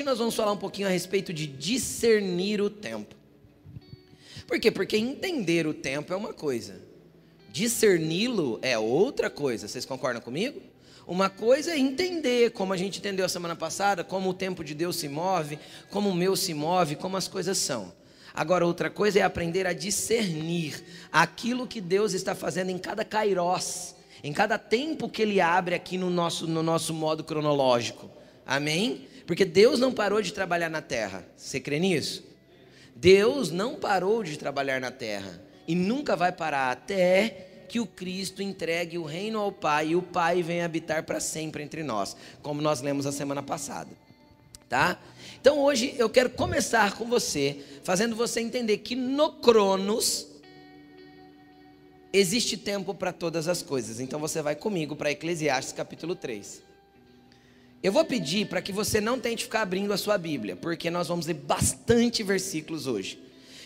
hoje nós vamos falar um pouquinho a respeito de discernir o tempo. Por quê? Porque entender o tempo é uma coisa, discerni-lo é outra coisa. Vocês concordam comigo? Uma coisa é entender, como a gente entendeu a semana passada, como o tempo de Deus se move, como o meu se move, como as coisas são. Agora, outra coisa é aprender a discernir aquilo que Deus está fazendo em cada kairós, em cada tempo que Ele abre aqui no nosso, no nosso modo cronológico. Amém? Porque Deus não parou de trabalhar na terra. Você crê nisso? Deus não parou de trabalhar na terra e nunca vai parar até que o Cristo entregue o reino ao Pai e o Pai venha habitar para sempre entre nós, como nós lemos a semana passada. Tá? Então hoje eu quero começar com você, fazendo você entender que no Cronos existe tempo para todas as coisas. Então você vai comigo para Eclesiastes capítulo 3. Eu vou pedir para que você não tente ficar abrindo a sua Bíblia, porque nós vamos ler bastante versículos hoje.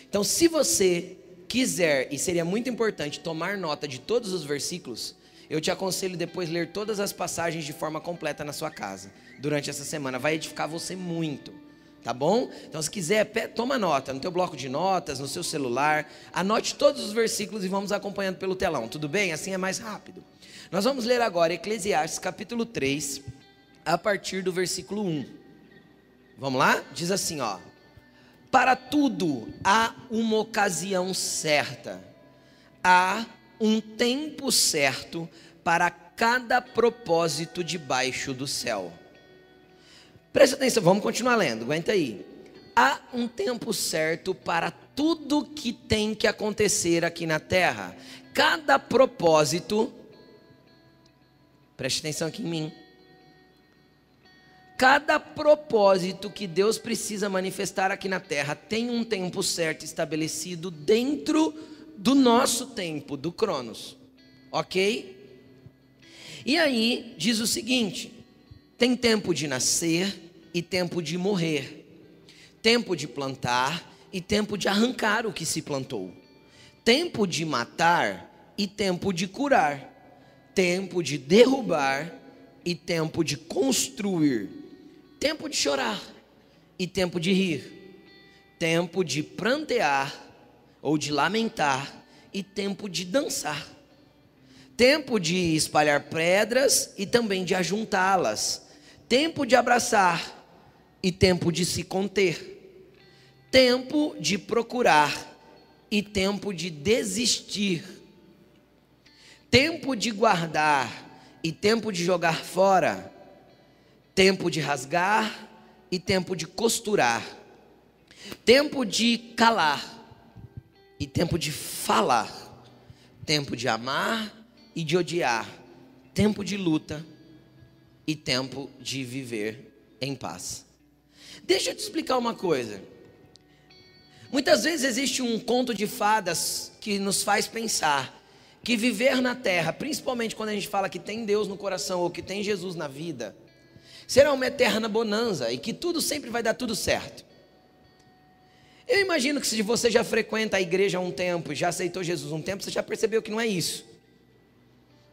Então, se você quiser, e seria muito importante, tomar nota de todos os versículos, eu te aconselho depois ler todas as passagens de forma completa na sua casa, durante essa semana. Vai edificar você muito, tá bom? Então, se quiser, toma nota no teu bloco de notas, no seu celular, anote todos os versículos e vamos acompanhando pelo telão, tudo bem? Assim é mais rápido. Nós vamos ler agora Eclesiastes capítulo 3, a partir do versículo 1. Vamos lá? Diz assim, ó. Para tudo há uma ocasião certa, há um tempo certo para cada propósito debaixo do céu. Presta atenção, vamos continuar lendo, aguenta aí. Há um tempo certo para tudo que tem que acontecer aqui na terra. Cada propósito, preste atenção aqui em mim Cada propósito que Deus precisa manifestar aqui na terra tem um tempo certo estabelecido dentro do nosso tempo, do Cronos. Ok? E aí diz o seguinte: tem tempo de nascer e tempo de morrer, tempo de plantar e tempo de arrancar o que se plantou, tempo de matar e tempo de curar, tempo de derrubar e tempo de construir tempo de chorar e tempo de rir, tempo de prantear ou de lamentar e tempo de dançar, tempo de espalhar pedras e também de ajuntá-las, tempo de abraçar e tempo de se conter, tempo de procurar e tempo de desistir, tempo de guardar e tempo de jogar fora tempo de rasgar e tempo de costurar, tempo de calar e tempo de falar, tempo de amar e de odiar, tempo de luta e tempo de viver em paz. Deixa eu te explicar uma coisa. Muitas vezes existe um conto de fadas que nos faz pensar que viver na terra, principalmente quando a gente fala que tem Deus no coração ou que tem Jesus na vida, será uma eterna bonança e que tudo sempre vai dar tudo certo. Eu imagino que se você já frequenta a igreja há um tempo já aceitou Jesus um tempo, você já percebeu que não é isso.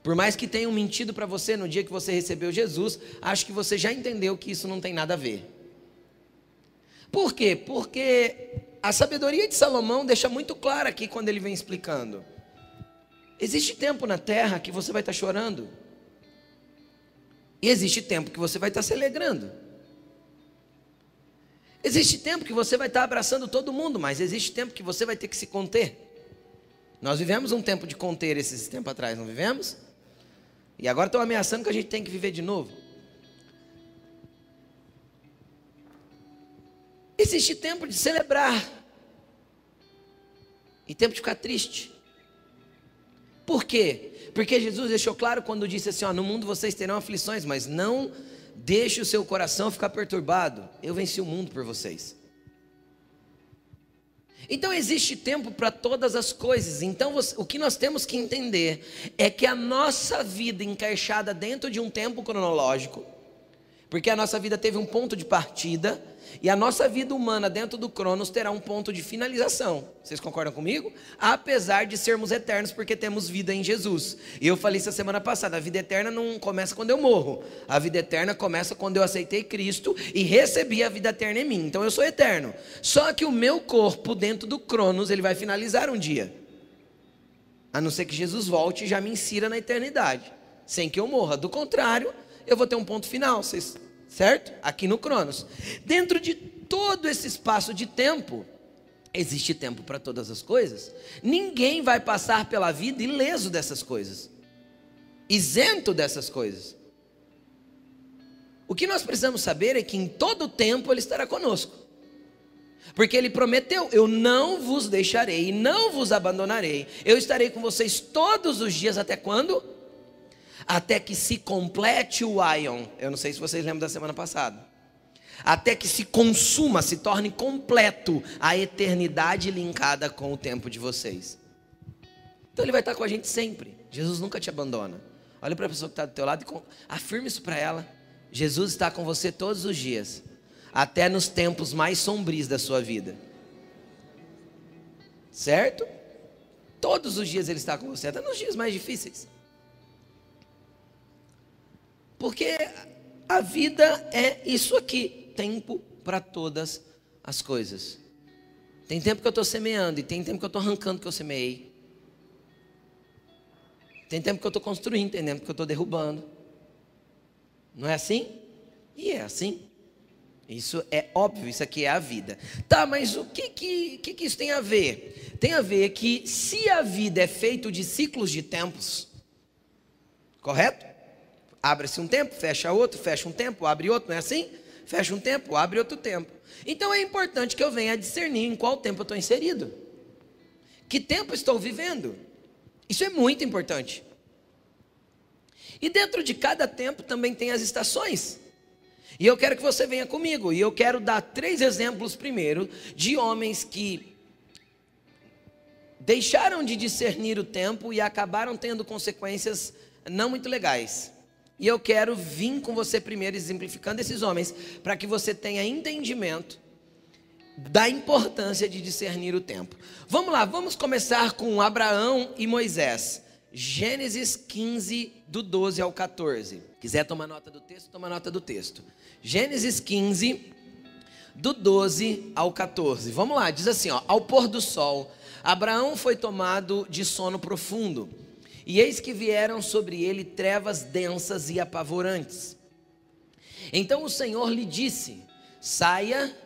Por mais que tenham mentido para você no dia que você recebeu Jesus, acho que você já entendeu que isso não tem nada a ver. Por quê? Porque a sabedoria de Salomão deixa muito claro aqui quando ele vem explicando. Existe tempo na terra que você vai estar chorando, e existe tempo que você vai estar se alegrando. Existe tempo que você vai estar abraçando todo mundo, mas existe tempo que você vai ter que se conter. Nós vivemos um tempo de conter esses tempos atrás, não vivemos? E agora estão ameaçando que a gente tem que viver de novo. Existe tempo de celebrar e tempo de ficar triste. Por quê? Porque Jesus deixou claro quando disse assim: ó, no mundo vocês terão aflições, mas não deixe o seu coração ficar perturbado. Eu venci o mundo por vocês. Então existe tempo para todas as coisas. Então o que nós temos que entender é que a nossa vida encaixada dentro de um tempo cronológico, Porque a nossa vida teve um ponto de partida e a nossa vida humana dentro do Cronos terá um ponto de finalização. Vocês concordam comigo? Apesar de sermos eternos, porque temos vida em Jesus. E eu falei isso semana passada: a vida eterna não começa quando eu morro. A vida eterna começa quando eu aceitei Cristo e recebi a vida eterna em mim. Então eu sou eterno. Só que o meu corpo dentro do Cronos, ele vai finalizar um dia. A não ser que Jesus volte e já me insira na eternidade, sem que eu morra. Do contrário, eu vou ter um ponto final. Vocês certo? Aqui no Cronos. Dentro de todo esse espaço de tempo, existe tempo para todas as coisas. Ninguém vai passar pela vida ileso dessas coisas, isento dessas coisas. O que nós precisamos saber é que em todo tempo Ele estará conosco. Porque Ele prometeu: Eu não vos deixarei, não vos abandonarei. Eu estarei com vocês todos os dias, até quando? Até que se complete o Ion. Eu não sei se vocês lembram da semana passada. Até que se consuma, se torne completo a eternidade linkada com o tempo de vocês. Então ele vai estar com a gente sempre. Jesus nunca te abandona. Olha para a pessoa que está do teu lado e afirme isso para ela. Jesus está com você todos os dias, até nos tempos mais sombrios da sua vida. Certo? Todos os dias ele está com você, até nos dias mais difíceis. Porque a vida é isso aqui, tempo para todas as coisas. Tem tempo que eu estou semeando e tem tempo que eu estou arrancando que eu semeei. Tem tempo que eu estou construindo, tem tempo que eu estou derrubando. Não é assim? E é assim. Isso é óbvio, isso aqui é a vida. Tá, mas o que que, que, que isso tem a ver? Tem a ver que se a vida é feita de ciclos de tempos, correto? Abre-se um tempo, fecha outro, fecha um tempo, abre outro, não é assim? Fecha um tempo, abre outro tempo. Então é importante que eu venha discernir em qual tempo eu estou inserido. Que tempo estou vivendo? Isso é muito importante. E dentro de cada tempo também tem as estações. E eu quero que você venha comigo. E eu quero dar três exemplos primeiro de homens que deixaram de discernir o tempo e acabaram tendo consequências não muito legais. E eu quero vir com você primeiro exemplificando esses homens, para que você tenha entendimento da importância de discernir o tempo. Vamos lá, vamos começar com Abraão e Moisés. Gênesis 15, do 12 ao 14. Quiser tomar nota do texto, toma nota do texto. Gênesis 15, do 12 ao 14. Vamos lá, diz assim: ó, ao pôr do sol, Abraão foi tomado de sono profundo e eis que vieram sobre ele trevas densas e apavorantes. Então o Senhor lhe disse: Saia,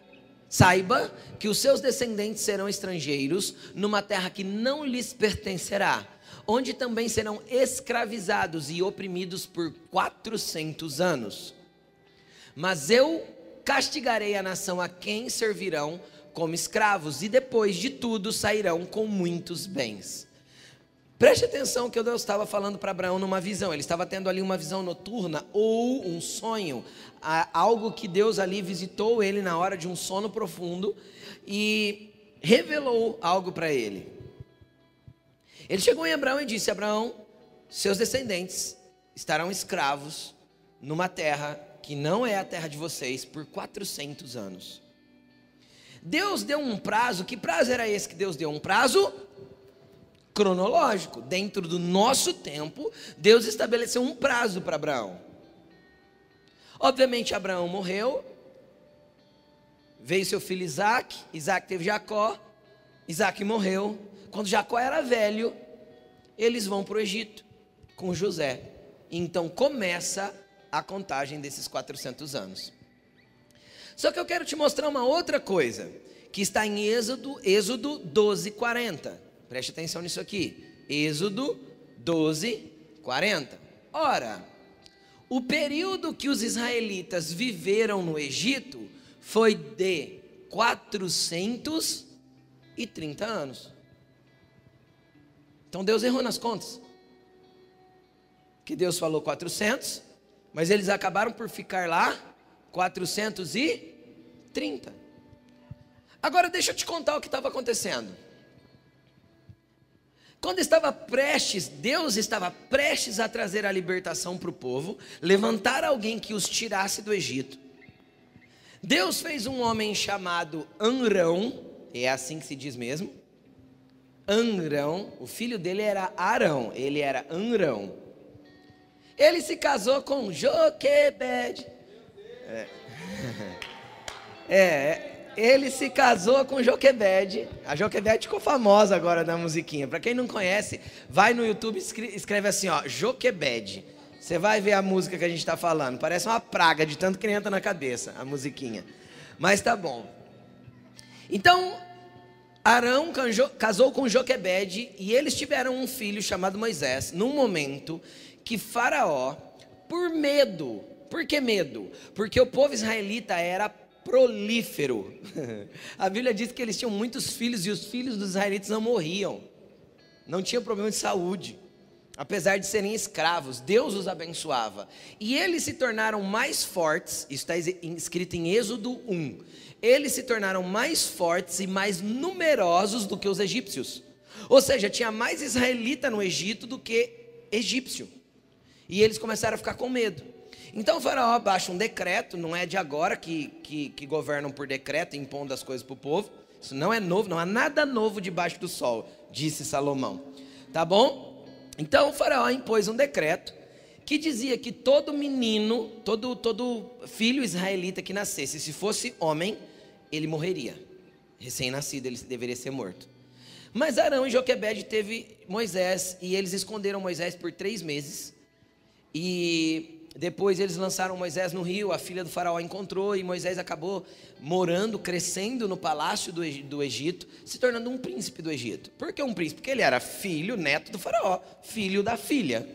saiba que os seus descendentes serão estrangeiros numa terra que não lhes pertencerá, onde também serão escravizados e oprimidos por quatrocentos anos. Mas eu castigarei a nação a quem servirão como escravos, e depois de tudo sairão com muitos bens. Preste atenção que Deus estava falando para Abraão numa visão. Ele estava tendo ali uma visão noturna ou um sonho, algo que Deus ali visitou ele na hora de um sono profundo e revelou algo para ele. Ele chegou em Abraão e disse: Abraão, seus descendentes estarão escravos numa terra que não é a terra de vocês por 400 anos. Deus deu um prazo, que prazo era esse que Deus deu? Um prazo cronológico. Dentro do nosso tempo, Deus estabeleceu um prazo para Abraão. Obviamente, Abraão morreu, veio seu filho Isaac, Isaac teve Jacó, Isaac morreu. Quando Jacó era velho, eles vão para o Egito com José. Então começa a contagem desses 400 anos. Só que eu quero te mostrar uma outra coisa, que está em Êxodo, Êxodo 12, 40. Preste atenção nisso aqui. Êxodo 12, 40. Ora, o período que os israelitas viveram no Egito foi de 430 anos. Então Deus errou nas contas. Que Deus falou 400, mas eles acabaram por ficar lá 430. Agora deixa eu te contar o que estava acontecendo. Quando estava prestes, Deus estava prestes a trazer a libertação para o povo, levantar alguém que os tirasse do Egito. Deus fez um homem chamado Anrão, é assim que se diz mesmo. Anrão, o filho dele era Arão, ele era Anrão. Ele se casou com Joquebed. É. é, ele se casou com Joquebed. A Joquebed ficou famosa agora na musiquinha. Para quem não conhece, vai no YouTube e escreve assim, ó, Joquebed. Você vai ver a música que a gente está falando. Parece uma praga de tanto que entra na cabeça a musiquinha. Mas tá bom. Então, Arão casou com Joquebed e eles tiveram um filho chamado Moisés, num momento que Faraó, por medo, por que medo? Porque o povo israelita era prolífero. A Bíblia diz que eles tinham muitos filhos e os filhos dos israelitas não morriam. Não tinha problema de saúde. Apesar de serem escravos, Deus os abençoava. E eles se tornaram mais fortes, isso está escrito em Êxodo 1. Eles se tornaram mais fortes e mais numerosos do que os egípcios. Ou seja, tinha mais israelita no Egito do que egípcio. E eles começaram a ficar com medo. Então o faraó baixa um decreto, não é de agora que, que, que governam por decreto, impondo as coisas para o povo. Isso não é novo, não há nada novo debaixo do sol, disse Salomão. Tá bom? Então o faraó impôs um decreto que dizia que todo menino, todo, todo filho israelita que nascesse, se fosse homem, ele morreria. Recém-nascido, ele deveria ser morto. Mas Arão e Joquebede teve Moisés e eles esconderam Moisés por três meses. E depois eles lançaram Moisés no rio, a filha do faraó encontrou e Moisés acabou morando, crescendo no palácio do, Egito, se tornando um príncipe do Egito. Por que um príncipe? Porque ele era filho, neto do faraó, filho da filha.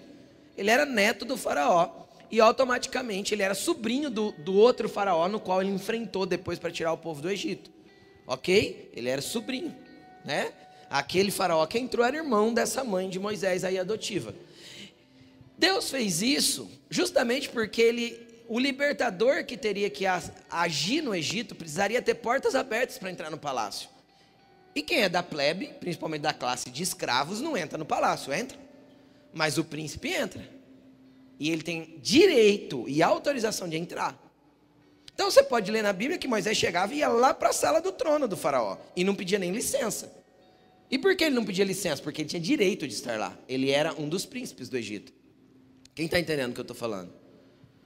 Ele era neto do faraó e automaticamente ele era sobrinho do, do outro faraó no qual ele enfrentou depois para tirar o povo do Egito. Ok? Ele era sobrinho, né? Aquele faraó que entrou era irmão dessa mãe de Moisés aí adotiva. Deus fez isso justamente porque ele, o libertador que teria que agir no Egito precisaria ter portas abertas para entrar no palácio. E quem é da plebe, principalmente da classe de escravos, não entra no palácio, entra. Mas o príncipe entra. E ele tem direito e autorização de entrar. Então você pode ler na Bíblia que Moisés chegava e ia lá para a sala do trono do faraó e não pedia nem licença. E por que ele não pedia licença? Porque ele tinha direito de estar lá. Ele era um dos príncipes do Egito. Quem está entendendo o que eu estou falando?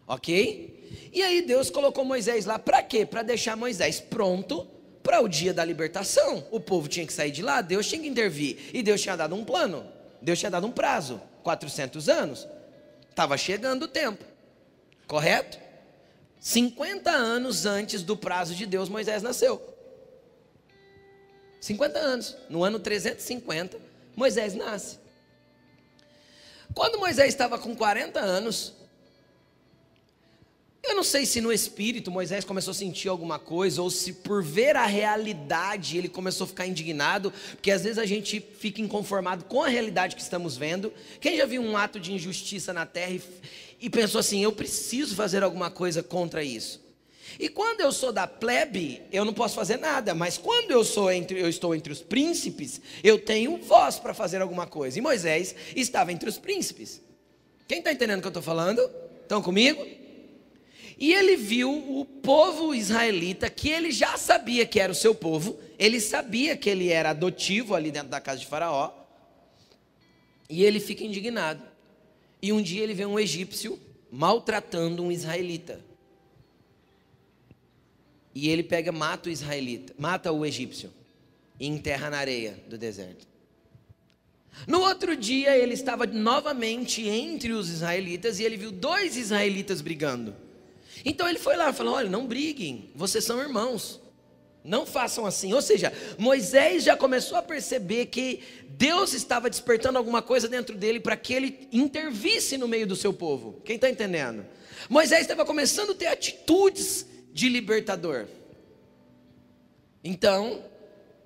Ok? E aí Deus colocou Moisés lá para quê? Para deixar Moisés pronto para o dia da libertação. O povo tinha que sair de lá, Deus tinha que intervir. E Deus tinha dado um plano, Deus tinha dado um prazo 400 anos. Estava chegando o tempo, correto? 50 anos antes do prazo de Deus, Moisés nasceu. 50 anos. No ano 350, Moisés nasce. Quando Moisés estava com 40 anos, eu não sei se no espírito Moisés começou a sentir alguma coisa, ou se por ver a realidade ele começou a ficar indignado, porque às vezes a gente fica inconformado com a realidade que estamos vendo. Quem já viu um ato de injustiça na terra e, e pensou assim: eu preciso fazer alguma coisa contra isso? E quando eu sou da plebe, eu não posso fazer nada, mas quando eu sou entre, eu estou entre os príncipes, eu tenho voz para fazer alguma coisa. E Moisés estava entre os príncipes. Quem está entendendo o que eu estou falando? Estão comigo? E ele viu o povo israelita, que ele já sabia que era o seu povo, ele sabia que ele era adotivo ali dentro da casa de Faraó, e ele fica indignado. E um dia ele vê um egípcio maltratando um israelita. E ele pega, mata o israelita, mata o egípcio e enterra na areia do deserto. No outro dia, ele estava novamente entre os israelitas e ele viu dois israelitas brigando. Então ele foi lá e falou: Olha, não briguem, vocês são irmãos. Não façam assim. Ou seja, Moisés já começou a perceber que Deus estava despertando alguma coisa dentro dele para que ele intervisse no meio do seu povo. Quem está entendendo? Moisés estava começando a ter atitudes de libertador. Então,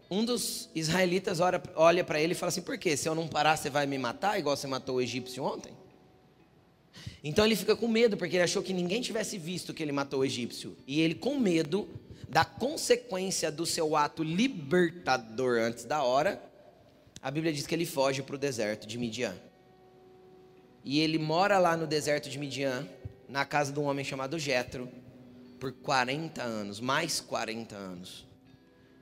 um dos israelitas olha para ele e fala assim: Por quê? Se eu não parar, você vai me matar, igual você matou o egípcio ontem? Então ele fica com medo, porque ele achou que ninguém tivesse visto que ele matou o egípcio. E ele, com medo da consequência do seu ato libertador antes da hora, a Bíblia diz que ele foge para o deserto de Midian. E ele mora lá no deserto de Midian, na casa de um homem chamado Jetro, por 40 anos, mais 40 anos.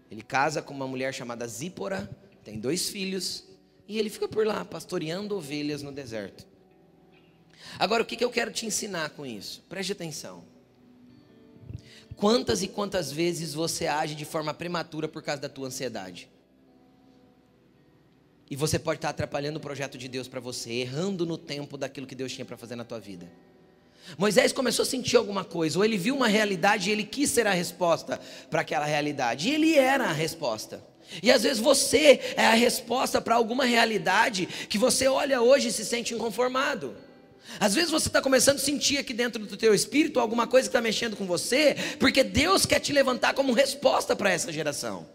Ele casa com uma mulher chamada Zípora, tem dois filhos, e ele fica por lá, pastoreando ovelhas no deserto. Agora, o que eu quero te ensinar com isso? Preste atenção. Quantas e quantas vezes você age de forma prematura por causa da tua ansiedade? E você pode estar atrapalhando o projeto de Deus para você, errando no tempo daquilo que Deus tinha para fazer na tua vida. Moisés começou a sentir alguma coisa, ou ele viu uma realidade e ele quis ser a resposta para aquela realidade, e ele era a resposta. E às vezes você é a resposta para alguma realidade que você olha hoje e se sente inconformado. Às vezes você está começando a sentir aqui dentro do teu espírito alguma coisa que está mexendo com você, porque Deus quer te levantar como resposta para essa geração.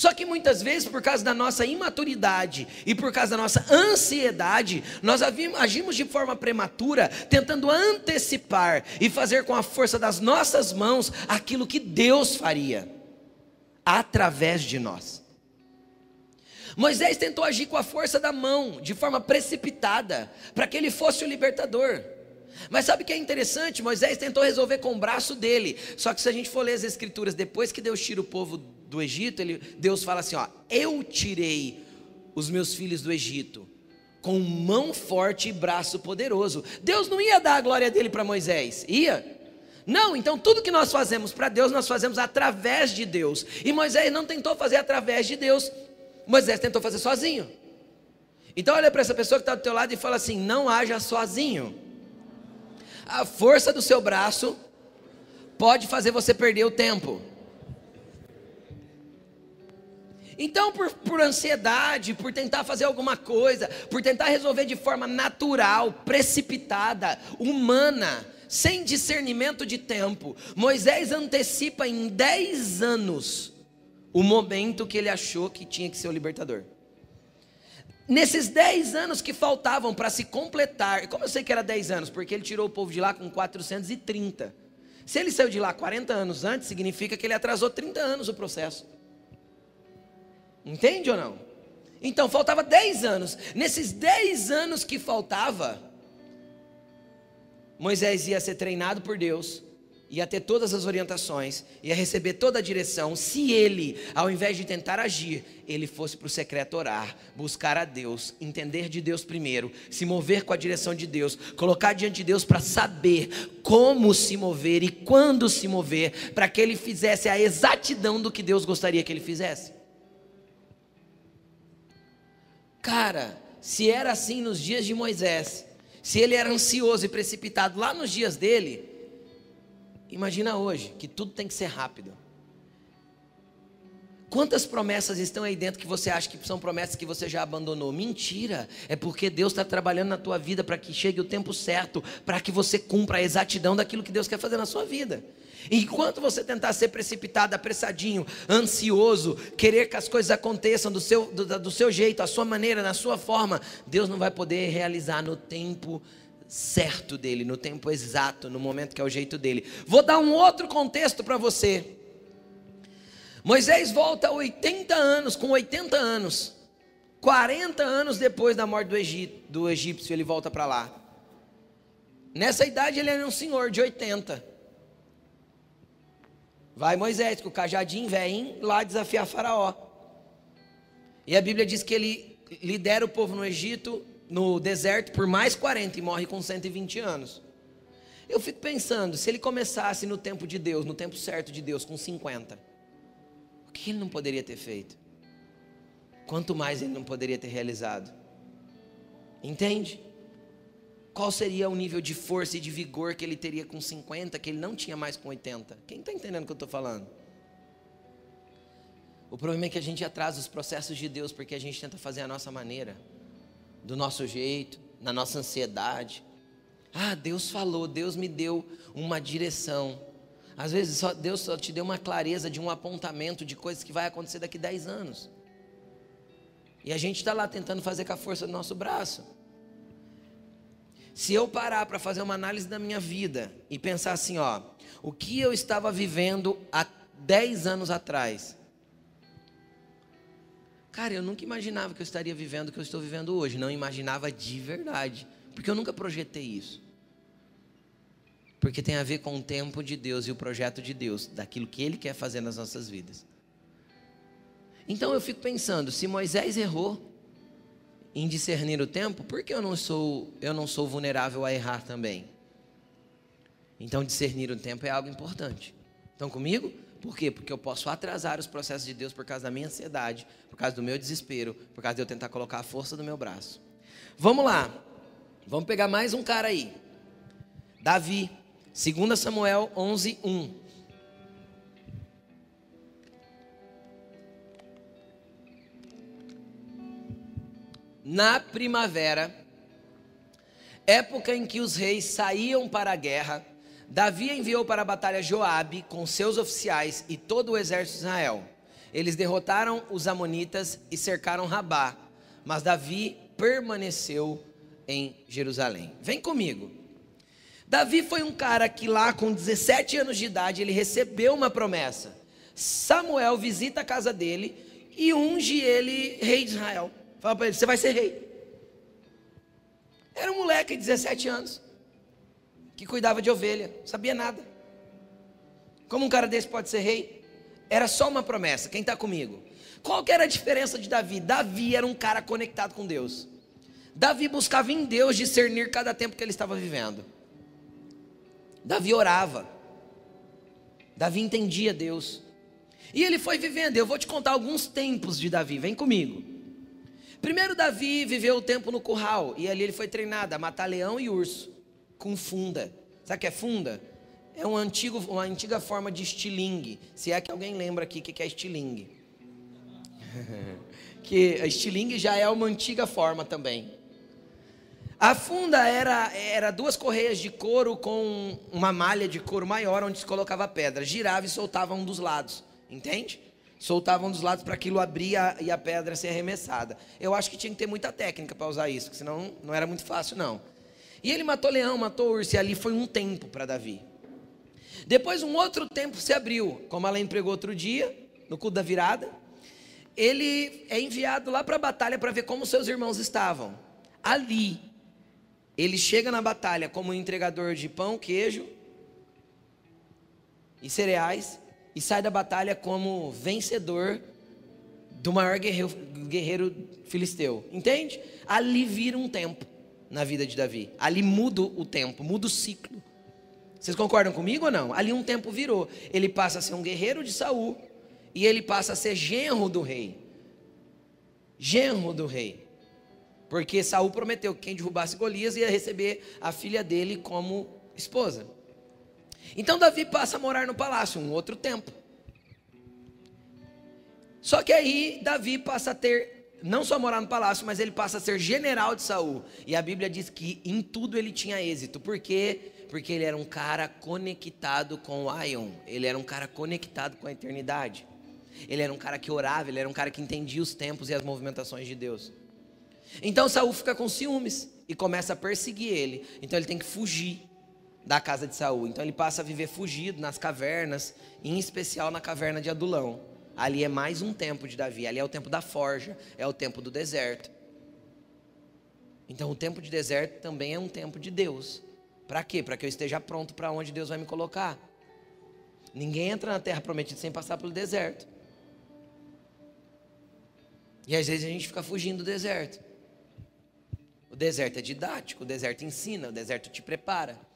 Só que muitas vezes, por causa da nossa imaturidade e por causa da nossa ansiedade, nós agimos de forma prematura, tentando antecipar e fazer com a força das nossas mãos aquilo que Deus faria através de nós. Moisés tentou agir com a força da mão, de forma precipitada, para que ele fosse o libertador. Mas sabe o que é interessante? Moisés tentou resolver com o braço dele. Só que se a gente for ler as escrituras, depois que Deus tira o povo do Egito, ele, Deus fala assim: ó, eu tirei os meus filhos do Egito com mão forte e braço poderoso. Deus não ia dar a glória dele para Moisés, ia? Não, então tudo que nós fazemos para Deus, nós fazemos através de Deus. E Moisés não tentou fazer através de Deus, Moisés tentou fazer sozinho. Então olha para essa pessoa que está do teu lado e fala assim: não haja sozinho a força do seu braço pode fazer você perder o tempo. Então, por, por, ansiedade, por tentar fazer alguma coisa, por tentar resolver de forma natural, precipitada, humana, sem discernimento de tempo, Moisés antecipa em 10 anos o momento que ele achou que tinha que ser o libertador. Nesses 10 anos que faltavam para se completar, como eu sei que era 10 anos? Porque ele tirou o povo de lá com 430. Se ele saiu de lá 40 anos antes, significa que ele atrasou 30 anos o processo. Entende ou não? Então faltava 10 anos. Nesses 10 anos que faltava, Moisés ia ser treinado por Deus ia ter todas as orientações, ia receber toda a direção, se ele, ao invés de tentar agir, ele fosse para o secreto orar, buscar a Deus, entender de Deus primeiro, se mover com a direção de Deus, colocar diante de Deus para saber como se mover e quando se mover, para que ele fizesse a exatidão do que Deus gostaria que ele fizesse. Cara, se era assim nos dias de Moisés, se ele era ansioso e precipitado lá nos dias dele, Imagina hoje que tudo tem que ser rápido. Quantas promessas estão aí dentro que você acha que são promessas que você já abandonou? Mentira! É porque Deus está trabalhando na tua vida para que chegue o tempo certo, para que você cumpra a exatidão daquilo que Deus quer fazer na sua vida. Enquanto você tentar ser precipitado, apressadinho, ansioso, querer que as coisas aconteçam do seu, do, do seu jeito, à sua maneira, na sua forma, Deus não vai poder realizar no tempo certo dele, no tempo exato, no momento que é o jeito dele. Vou dar um outro contexto para você. Moisés volta a 80 anos, com 80 anos. 40 anos depois da morte do, Egito, do egípcio, ele volta para lá. Nessa idade ele era um senhor de 80. Vai Moisés com o cajadinho vem lá desafiar Faraó. E a Bíblia diz que ele lidera o povo no Egito no deserto por mais 40 e morre com 120 anos. Eu fico pensando, se ele começasse no tempo de Deus, no tempo certo de Deus, com 50, o que ele não poderia ter feito? Quanto mais ele não poderia ter realizado? Entende? Qual seria o nível de força e de vigor que ele teria com 50, que ele não tinha mais com 80? Quem está entendendo o que eu estou falando? O problema é que a gente atrasa os processos de Deus porque a gente tenta fazer a nossa maneira do nosso jeito, na nossa ansiedade. Ah, Deus falou, Deus me deu uma direção. Às vezes só, Deus só te deu uma clareza de um apontamento de coisas que vai acontecer daqui a 10 anos. E a gente está lá tentando fazer com a força do nosso braço. Se eu parar para fazer uma análise da minha vida e pensar assim, ó, o que eu estava vivendo há 10 anos atrás, Cara, eu nunca imaginava que eu estaria vivendo o que eu estou vivendo hoje. Não imaginava de verdade. Porque eu nunca projetei isso. Porque tem a ver com o tempo de Deus e o projeto de Deus, daquilo que Ele quer fazer nas nossas vidas. Então eu fico pensando, se Moisés errou em discernir o tempo, por que eu não sou, eu não sou vulnerável a errar também? Então discernir o tempo é algo importante. Estão comigo? Por quê? Porque eu posso atrasar os processos de Deus por causa da minha ansiedade, por causa do meu desespero, por causa de eu tentar colocar a força do meu braço. Vamos lá. Vamos pegar mais um cara aí. Davi. 2 Samuel 11, 1. Na primavera, época em que os reis saíam para a guerra, Davi enviou para a batalha Joabe com seus oficiais e todo o exército de Israel. Eles derrotaram os amonitas e cercaram Rabá, mas Davi permaneceu em Jerusalém. Vem comigo. Davi foi um cara que lá com 17 anos de idade ele recebeu uma promessa. Samuel visita a casa dele e unge ele rei de Israel. Fala para ele: você vai ser rei. Era um moleque de 17 anos que cuidava de ovelha, sabia nada. Como um cara desse pode ser rei? Era só uma promessa. Quem está comigo? Qual que era a diferença de Davi? Davi era um cara conectado com Deus. Davi buscava em Deus discernir cada tempo que ele estava vivendo. Davi orava. Davi entendia Deus. E ele foi vivendo. Eu vou te contar alguns tempos de Davi. Vem comigo. Primeiro, Davi viveu o tempo no curral. E ali ele foi treinado a matar leão e urso. Com funda. Sabe o que é funda? É um antigo, uma antiga forma de estilingue. Se é que alguém lembra aqui o que é estilingue. que estilingue já é uma antiga forma também. A funda era, era duas correias de couro com uma malha de couro maior onde se colocava pedra. Girava e soltava um dos lados. Entende? Soltava um dos lados para aquilo abrir e a pedra ser arremessada. Eu acho que tinha que ter muita técnica para usar isso, senão não era muito fácil, não. E ele matou leão, matou urso, e ali foi um tempo para Davi. Depois um outro tempo se abriu, como ela empregou outro dia, no culto da virada. Ele é enviado lá para a batalha para ver como seus irmãos estavam. Ali, ele chega na batalha como entregador de pão, queijo e cereais e sai da batalha como vencedor do maior guerreiro, guerreiro filisteu. Entende? Ali vira um tempo na vida de Davi. Ali muda o tempo, muda o ciclo. Vocês concordam comigo ou não? Ali um tempo virou. Ele passa a ser um guerreiro de Saul e ele passa a ser genro do rei. Genro do rei. Porque Saul prometeu que quem derrubasse Golias ia receber a filha dele como esposa. Então Davi passa a morar no palácio, um outro tempo. Só que aí Davi passa a ter não só morar no palácio, mas ele passa a ser general de Saul. E a Bíblia diz que em tudo ele tinha êxito. Por quê? Porque ele era um cara conectado com o Aion. Ele era um cara conectado com a eternidade. Ele era um cara que orava, ele era um cara que entendia os tempos e as movimentações de Deus. Então Saul fica com ciúmes e começa a perseguir ele. Então ele tem que fugir da casa de Saul. Então ele passa a viver fugido nas cavernas, em especial na caverna de Adulão. Ali é mais um tempo de Davi. Ali é o tempo da forja, é o tempo do deserto. Então o tempo de deserto também é um tempo de Deus. Para quê? Para que eu esteja pronto para onde Deus vai me colocar. Ninguém entra na terra prometida sem passar pelo deserto. E às vezes a gente fica fugindo do deserto. O deserto é didático, o deserto ensina, o deserto te prepara.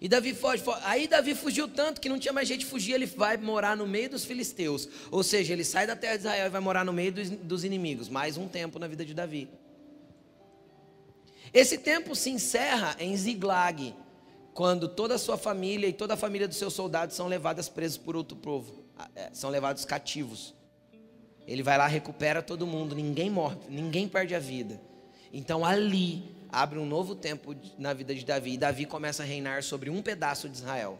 E Davi foge, foge, aí Davi fugiu tanto que não tinha mais de fugir, ele vai morar no meio dos filisteus. Ou seja, ele sai da terra de Israel e vai morar no meio dos, dos inimigos. Mais um tempo na vida de Davi. Esse tempo se encerra em Ziglag, quando toda a sua família e toda a família dos seus soldados são levadas presos por outro povo, é, são levados cativos. Ele vai lá, recupera todo mundo, ninguém morre, ninguém perde a vida. Então ali abre um novo tempo na vida de Davi. E Davi começa a reinar sobre um pedaço de Israel.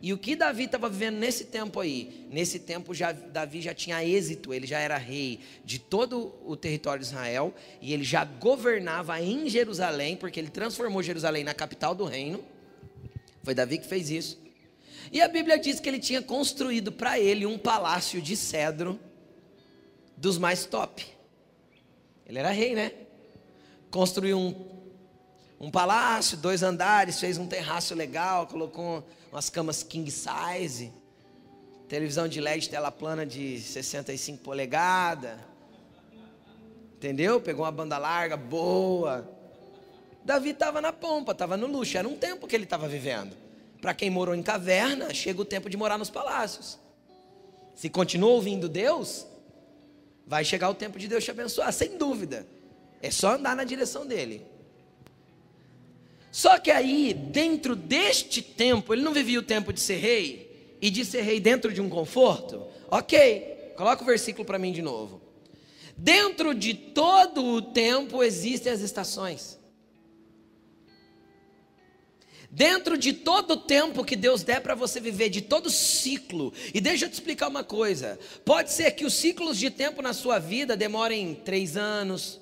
E o que Davi estava vivendo nesse tempo aí? Nesse tempo já Davi já tinha êxito, ele já era rei de todo o território de Israel e ele já governava em Jerusalém, porque ele transformou Jerusalém na capital do reino. Foi Davi que fez isso. E a Bíblia diz que ele tinha construído para ele um palácio de cedro dos mais top. Ele era rei, né? Construiu um, um palácio, dois andares, fez um terraço legal, colocou umas camas king size, televisão de LED, tela plana de 65 polegadas. Entendeu? Pegou uma banda larga, boa. Davi estava na pompa, estava no luxo, era um tempo que ele estava vivendo. Para quem morou em caverna, chega o tempo de morar nos palácios. Se continua ouvindo Deus, vai chegar o tempo de Deus te abençoar, sem dúvida. É só andar na direção dele. Só que aí, dentro deste tempo, ele não vivia o tempo de ser rei e de ser rei dentro de um conforto. Ok, coloca o versículo para mim de novo. Dentro de todo o tempo existem as estações. Dentro de todo o tempo que Deus der para você viver, de todo ciclo, e deixa eu te explicar uma coisa: pode ser que os ciclos de tempo na sua vida demorem três anos,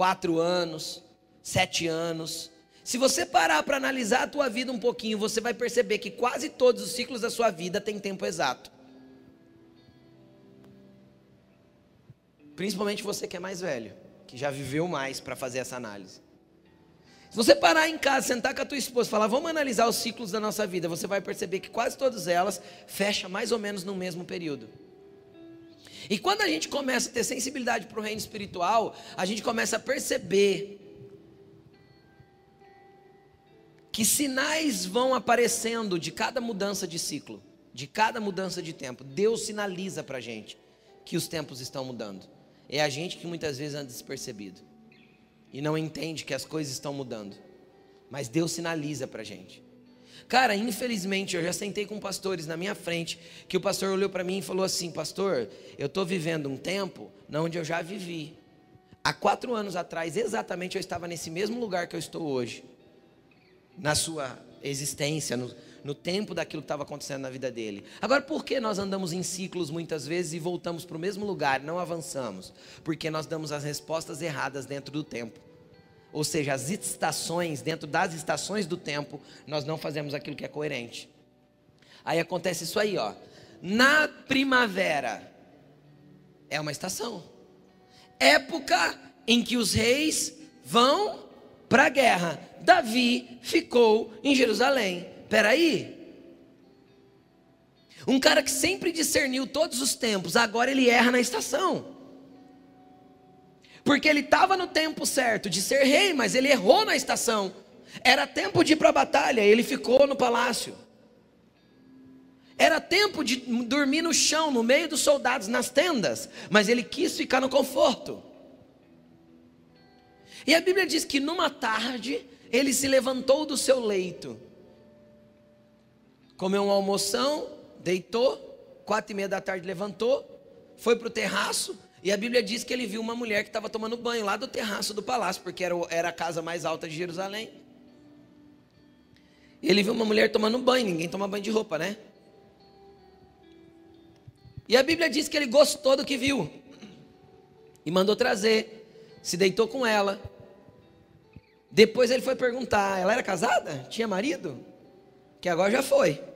quatro anos, sete anos. Se você parar para analisar a tua vida um pouquinho, você vai perceber que quase todos os ciclos da sua vida têm tempo exato. Principalmente você que é mais velho, que já viveu mais para fazer essa análise. Se você parar em casa, sentar com a tua esposa e falar, vamos analisar os ciclos da nossa vida, você vai perceber que quase todas elas fecham mais ou menos no mesmo período. E quando a gente começa a ter sensibilidade para o reino espiritual, a gente começa a perceber que sinais vão aparecendo de cada mudança de ciclo, de cada mudança de tempo. Deus sinaliza para a gente que os tempos estão mudando. É a gente que muitas vezes anda despercebido e não entende que as coisas estão mudando. Mas Deus sinaliza para a gente. Cara, infelizmente eu já sentei com pastores na minha frente que o pastor olhou para mim e falou assim: Pastor, eu estou vivendo um tempo onde eu já vivi. Há quatro anos atrás, exatamente, eu estava nesse mesmo lugar que eu estou hoje, na sua existência, no, no tempo daquilo que estava acontecendo na vida dele. Agora, por que nós andamos em ciclos muitas vezes e voltamos para o mesmo lugar, não avançamos? Porque nós damos as respostas erradas dentro do tempo. Ou seja, as estações, dentro das estações do tempo, nós não fazemos aquilo que é coerente. Aí acontece isso aí, ó. Na primavera é uma estação. Época em que os reis vão para a guerra. Davi ficou em Jerusalém peraí. Um cara que sempre discerniu todos os tempos, agora ele erra na estação. Porque ele estava no tempo certo de ser rei, mas ele errou na estação. Era tempo de ir para a batalha, ele ficou no palácio. Era tempo de dormir no chão, no meio dos soldados, nas tendas, mas ele quis ficar no conforto. E a Bíblia diz que numa tarde ele se levantou do seu leito comeu uma almoção, deitou, quatro e meia da tarde levantou, foi para o terraço, e a Bíblia diz que ele viu uma mulher que estava tomando banho lá do terraço do palácio, porque era, era a casa mais alta de Jerusalém. E ele viu uma mulher tomando banho, ninguém toma banho de roupa, né? E a Bíblia diz que ele gostou do que viu e mandou trazer, se deitou com ela. Depois ele foi perguntar: ela era casada? Tinha marido? Que agora já foi.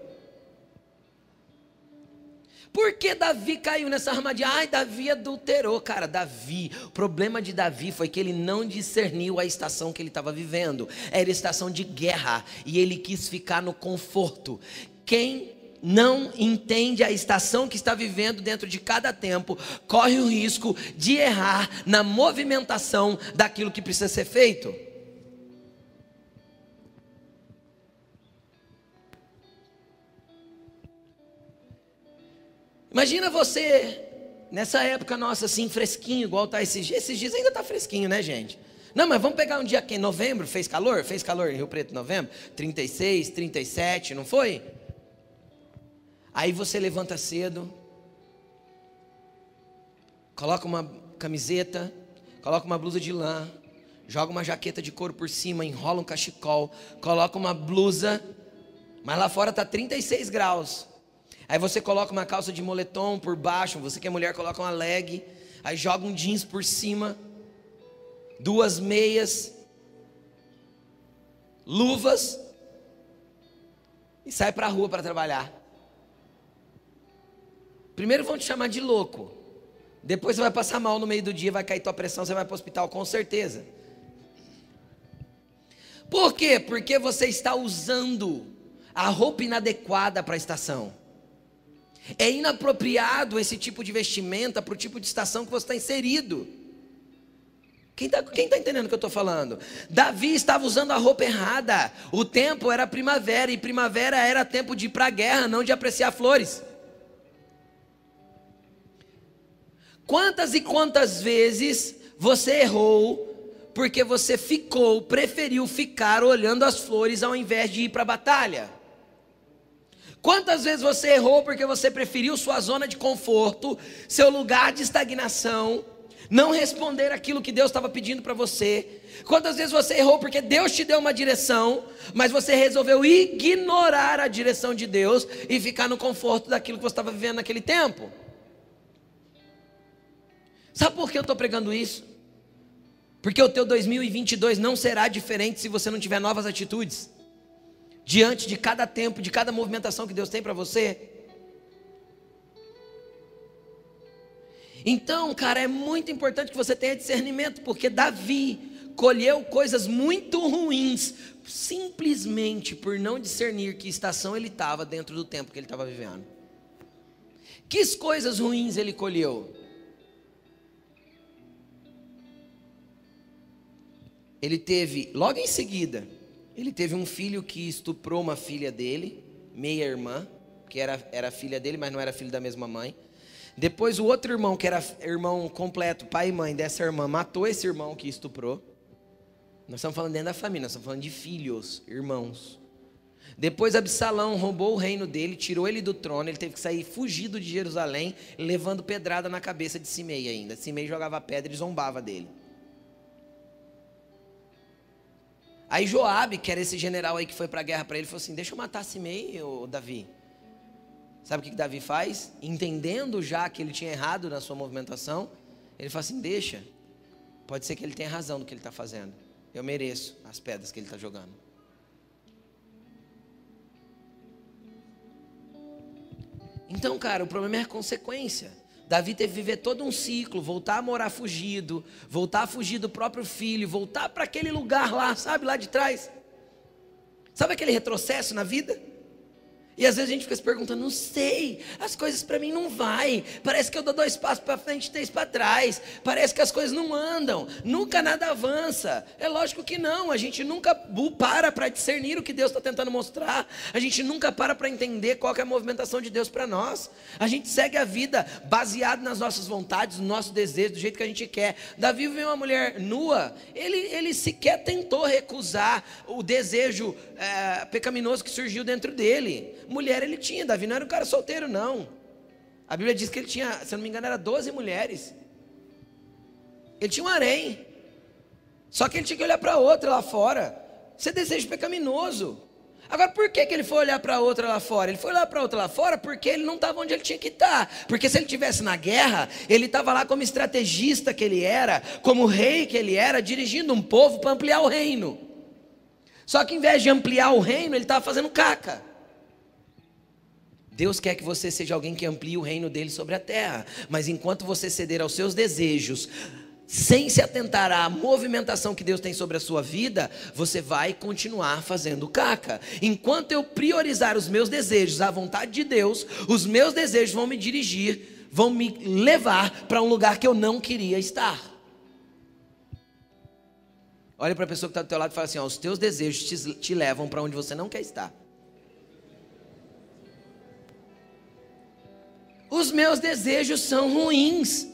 Por que Davi caiu nessa armadilha? Ai, Davi adulterou. Cara, Davi, o problema de Davi foi que ele não discerniu a estação que ele estava vivendo. Era estação de guerra e ele quis ficar no conforto. Quem não entende a estação que está vivendo dentro de cada tempo, corre o risco de errar na movimentação daquilo que precisa ser feito. Imagina você, nessa época nossa, assim, fresquinho, igual tá esses dias. Esses dias ainda tá fresquinho, né, gente? Não, mas vamos pegar um dia aqui em novembro, fez calor? Fez calor em Rio Preto em novembro? 36, 37, não foi? Aí você levanta cedo, coloca uma camiseta, coloca uma blusa de lã, joga uma jaqueta de couro por cima, enrola um cachecol, coloca uma blusa, mas lá fora tá 36 graus. Aí você coloca uma calça de moletom por baixo, você que é mulher coloca uma leg, aí joga um jeans por cima, duas meias, luvas e sai para a rua para trabalhar. Primeiro vão te chamar de louco, Depois você vai passar mal no meio do dia, vai cair tua pressão, você vai para o hospital com certeza. Por quê? Porque você está usando a roupa inadequada para a estação. É inapropriado esse tipo de vestimenta para o tipo de estação que você está inserido. Quem está tá entendendo o que eu estou falando? Davi estava usando a roupa errada. O tempo era primavera, e primavera era tempo de ir para a guerra, não de apreciar flores. Quantas e quantas vezes você errou porque você ficou, preferiu ficar olhando as flores ao invés de ir para a batalha? Quantas vezes você errou porque você preferiu sua zona de conforto, seu lugar de estagnação, não responder aquilo que Deus estava pedindo para você? Quantas vezes você errou porque Deus te deu uma direção, mas você resolveu ignorar a direção de Deus e ficar no conforto daquilo que você estava vivendo naquele tempo? Sabe por que eu estou pregando isso? Porque o teu 2022 não será diferente se você não tiver novas atitudes diante de cada tempo, de cada movimentação que Deus tem para você. Então, cara, é muito importante que você tenha discernimento, porque Davi colheu coisas muito ruins simplesmente por não discernir que estação ele estava dentro do tempo que ele estava vivendo. Que coisas ruins ele colheu? Ele teve, logo em seguida, ele teve um filho que estuprou uma filha dele, meia irmã, que era, era filha dele, mas não era filho da mesma mãe. Depois o outro irmão, que era irmão completo, pai e mãe dessa irmã, matou esse irmão que estuprou. Nós estamos falando dentro da família, nós estamos falando de filhos, irmãos. Depois Absalão roubou o reino dele, tirou ele do trono, ele teve que sair fugido de Jerusalém, levando pedrada na cabeça de Simei ainda. Simei jogava pedra e zombava dele. Aí Joabe, que era esse general aí que foi para a guerra para ele, falou assim: Deixa eu matar Simei, ô Davi. Sabe o que, que Davi faz? Entendendo já que ele tinha errado na sua movimentação, ele fala assim: Deixa, pode ser que ele tenha razão no que ele está fazendo. Eu mereço as pedras que ele está jogando. Então, cara, o problema é a consequência. Davi teve que viver todo um ciclo, voltar a morar fugido, voltar a fugir do próprio filho, voltar para aquele lugar lá, sabe, lá de trás. Sabe aquele retrocesso na vida? E às vezes a gente fica se perguntando, não sei, as coisas para mim não vai. Parece que eu dou dois passos para frente, três para trás. Parece que as coisas não andam, nunca nada avança. É lógico que não. A gente nunca para para discernir o que Deus está tentando mostrar. A gente nunca para para entender qual é a movimentação de Deus para nós. A gente segue a vida baseado nas nossas vontades, no nosso desejo, do jeito que a gente quer. Davi viu uma mulher nua. Ele, ele sequer tentou recusar o desejo é, pecaminoso que surgiu dentro dele mulher ele tinha. Davi não era um cara solteiro, não. A Bíblia diz que ele tinha, se eu não me engano, era 12 mulheres. Ele tinha um harém. Só que ele tinha que olhar para outra lá fora. Isso é desejo pecaminoso. Agora, por que, que ele foi olhar para outra lá fora? Ele foi olhar para outra lá fora porque ele não estava onde ele tinha que estar. Tá. Porque se ele tivesse na guerra, ele estava lá como estrategista que ele era, como rei que ele era, dirigindo um povo para ampliar o reino. Só que em vez de ampliar o reino, ele estava fazendo caca. Deus quer que você seja alguém que amplie o reino dele sobre a terra, mas enquanto você ceder aos seus desejos, sem se atentar à movimentação que Deus tem sobre a sua vida, você vai continuar fazendo caca. Enquanto eu priorizar os meus desejos, a vontade de Deus, os meus desejos vão me dirigir, vão me levar para um lugar que eu não queria estar. Olha para a pessoa que está do teu lado e fala assim: ó, os teus desejos te, te levam para onde você não quer estar. Os meus desejos são ruins.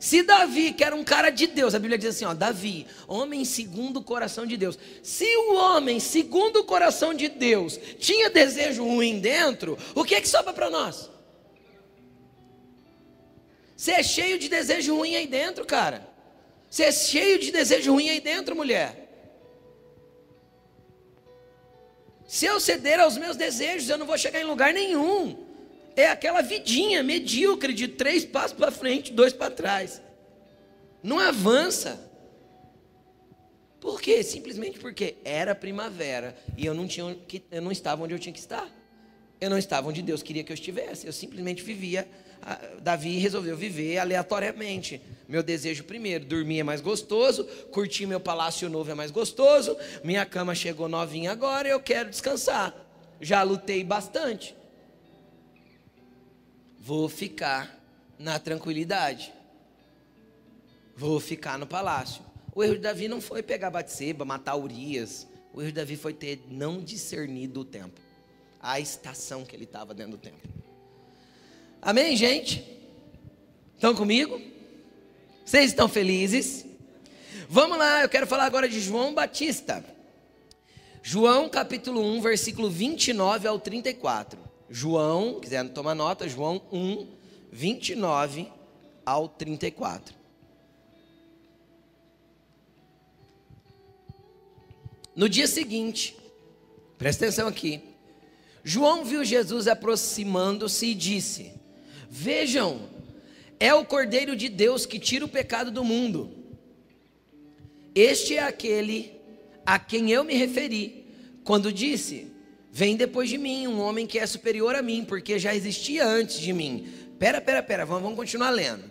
Se Davi, que era um cara de Deus, a Bíblia diz assim: ó, Davi, homem segundo o coração de Deus. Se o homem segundo o coração de Deus tinha desejo ruim dentro, o que é que sobra para nós? Você é cheio de desejo ruim aí dentro, cara. Você é cheio de desejo ruim aí dentro, mulher. Se eu ceder aos meus desejos, eu não vou chegar em lugar nenhum é aquela vidinha medíocre de três passos para frente, dois para trás. Não avança. Por quê? Simplesmente porque era primavera e eu não, tinha, eu não estava onde eu tinha que estar. Eu não estava onde Deus queria que eu estivesse. Eu simplesmente vivia Davi resolveu viver aleatoriamente. Meu desejo primeiro, dormir é mais gostoso, curtir meu palácio novo é mais gostoso, minha cama chegou novinha agora, eu quero descansar. Já lutei bastante. Vou ficar na tranquilidade. Vou ficar no palácio. O erro de Davi não foi pegar Batseba, matar Urias. O erro de Davi foi ter não discernido o tempo. A estação que ele estava dentro do tempo. Amém, gente? Estão comigo? Vocês estão felizes? Vamos lá, eu quero falar agora de João Batista. João capítulo 1, versículo 29 ao 34. João, quiser tomar nota, João 1, 29 ao 34. No dia seguinte, presta atenção aqui. João viu Jesus aproximando-se e disse: Vejam, é o Cordeiro de Deus que tira o pecado do mundo. Este é aquele a quem eu me referi quando disse: Vem depois de mim um homem que é superior a mim, porque já existia antes de mim. Pera, pera, pera, vamos, vamos continuar lendo.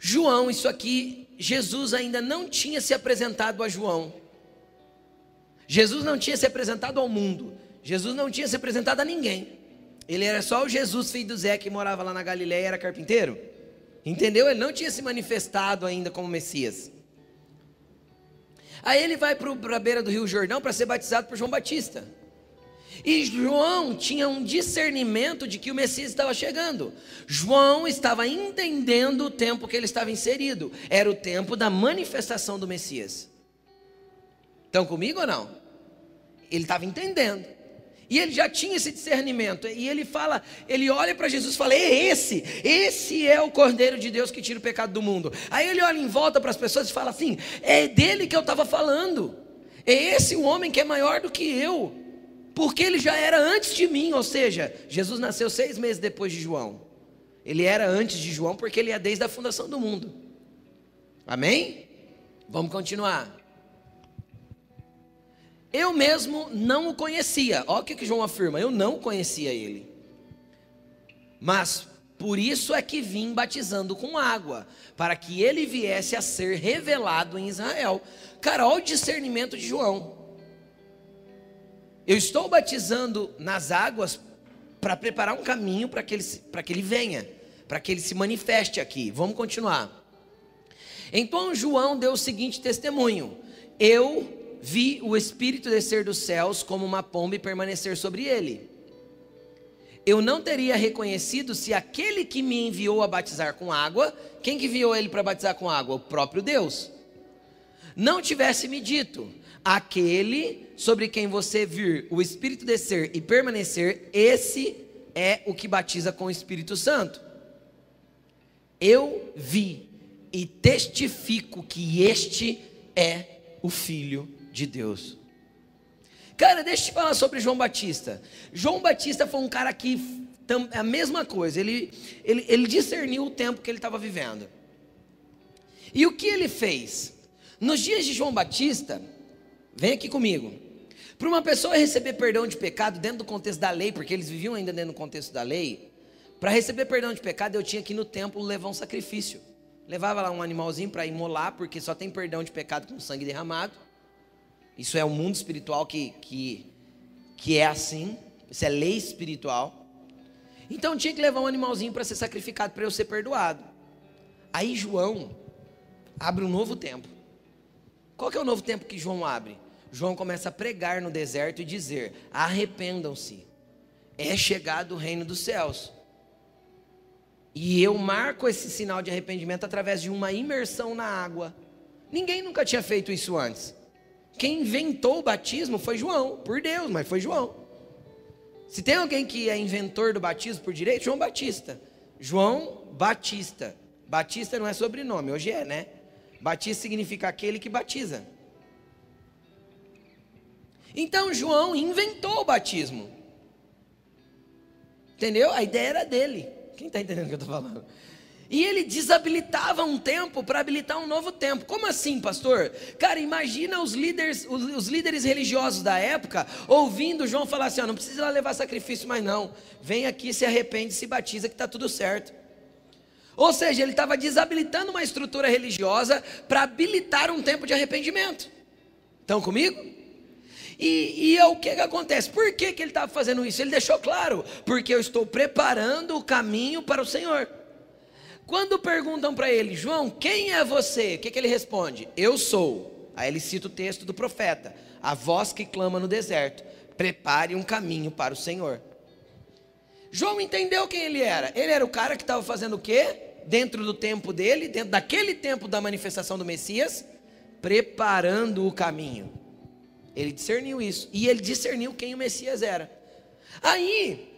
João, isso aqui, Jesus ainda não tinha se apresentado a João. Jesus não tinha se apresentado ao mundo. Jesus não tinha se apresentado a ninguém. Ele era só o Jesus, filho do Zé, que morava lá na Galiléia e era carpinteiro. Entendeu? Ele não tinha se manifestado ainda como Messias. Aí ele vai para a beira do Rio Jordão para ser batizado por João Batista. E João tinha um discernimento de que o Messias estava chegando. João estava entendendo o tempo que ele estava inserido. Era o tempo da manifestação do Messias. Estão comigo ou não? Ele estava entendendo. E ele já tinha esse discernimento. E ele fala, ele olha para Jesus e fala: É esse, esse é o Cordeiro de Deus que tira o pecado do mundo. Aí ele olha em volta para as pessoas e fala assim: É dele que eu estava falando. É esse o homem que é maior do que eu. Porque ele já era antes de mim. Ou seja, Jesus nasceu seis meses depois de João. Ele era antes de João porque ele é desde a fundação do mundo. Amém? Vamos continuar. Eu mesmo não o conhecia. Olha o que, João afirma: eu não conhecia ele. Mas por isso é que vim batizando com água, para que ele viesse a ser revelado em Israel. Cara, olha o discernimento de João. Eu estou batizando nas águas para preparar um caminho para que, ele, que ele venha, para que ele se manifeste aqui. Vamos continuar. Então João deu o seguinte testemunho: Eu vi o Espírito descer dos céus como uma pomba e permanecer sobre ele. Eu não teria reconhecido se aquele que me enviou a batizar com água, quem que enviou ele para batizar com água? O próprio Deus. Não tivesse me dito, aquele sobre quem você vir o Espírito descer e permanecer, esse é o que batiza com o Espírito Santo. Eu vi e testifico que este é o Filho de Deus. Cara, deixa eu te falar sobre João Batista. João Batista foi um cara que, é a mesma coisa, ele, ele, ele discerniu o tempo que ele estava vivendo. E o que ele fez? Nos dias de João Batista, vem aqui comigo. Para uma pessoa receber perdão de pecado dentro do contexto da lei, porque eles viviam ainda dentro do contexto da lei, para receber perdão de pecado eu tinha que ir no templo levar um sacrifício. Levava lá um animalzinho para imolar, porque só tem perdão de pecado com sangue derramado. Isso é o um mundo espiritual que, que, que é assim. Isso é lei espiritual. Então tinha que levar um animalzinho para ser sacrificado para eu ser perdoado. Aí João abre um novo tempo. Qual que é o novo tempo que João abre? João começa a pregar no deserto e dizer: arrependam-se, é chegado o reino dos céus. E eu marco esse sinal de arrependimento através de uma imersão na água. Ninguém nunca tinha feito isso antes. Quem inventou o batismo foi João, por Deus, mas foi João. Se tem alguém que é inventor do batismo por direito, João Batista. João Batista. Batista não é sobrenome, hoje é, né? Batista significa aquele que batiza. Então João inventou o batismo. Entendeu? A ideia era dele. Quem está entendendo o que eu estou falando? E ele desabilitava um tempo para habilitar um novo tempo. Como assim, pastor? Cara, imagina os líderes, os, os líderes religiosos da época ouvindo João falar assim: ó, não precisa levar sacrifício mais não. Vem aqui, se arrepende, se batiza que está tudo certo. Ou seja, ele estava desabilitando uma estrutura religiosa para habilitar um tempo de arrependimento. Estão comigo? E, e é o que, que acontece? Por que, que ele estava fazendo isso? Ele deixou claro: porque eu estou preparando o caminho para o Senhor. Quando perguntam para ele, João, quem é você? O que, que ele responde? Eu sou. Aí ele cita o texto do profeta: a voz que clama no deserto, prepare um caminho para o Senhor. João entendeu quem ele era. Ele era o cara que estava fazendo o quê? Dentro do tempo dele, dentro daquele tempo da manifestação do Messias, preparando o caminho. Ele discerniu isso. E ele discerniu quem o Messias era. Aí,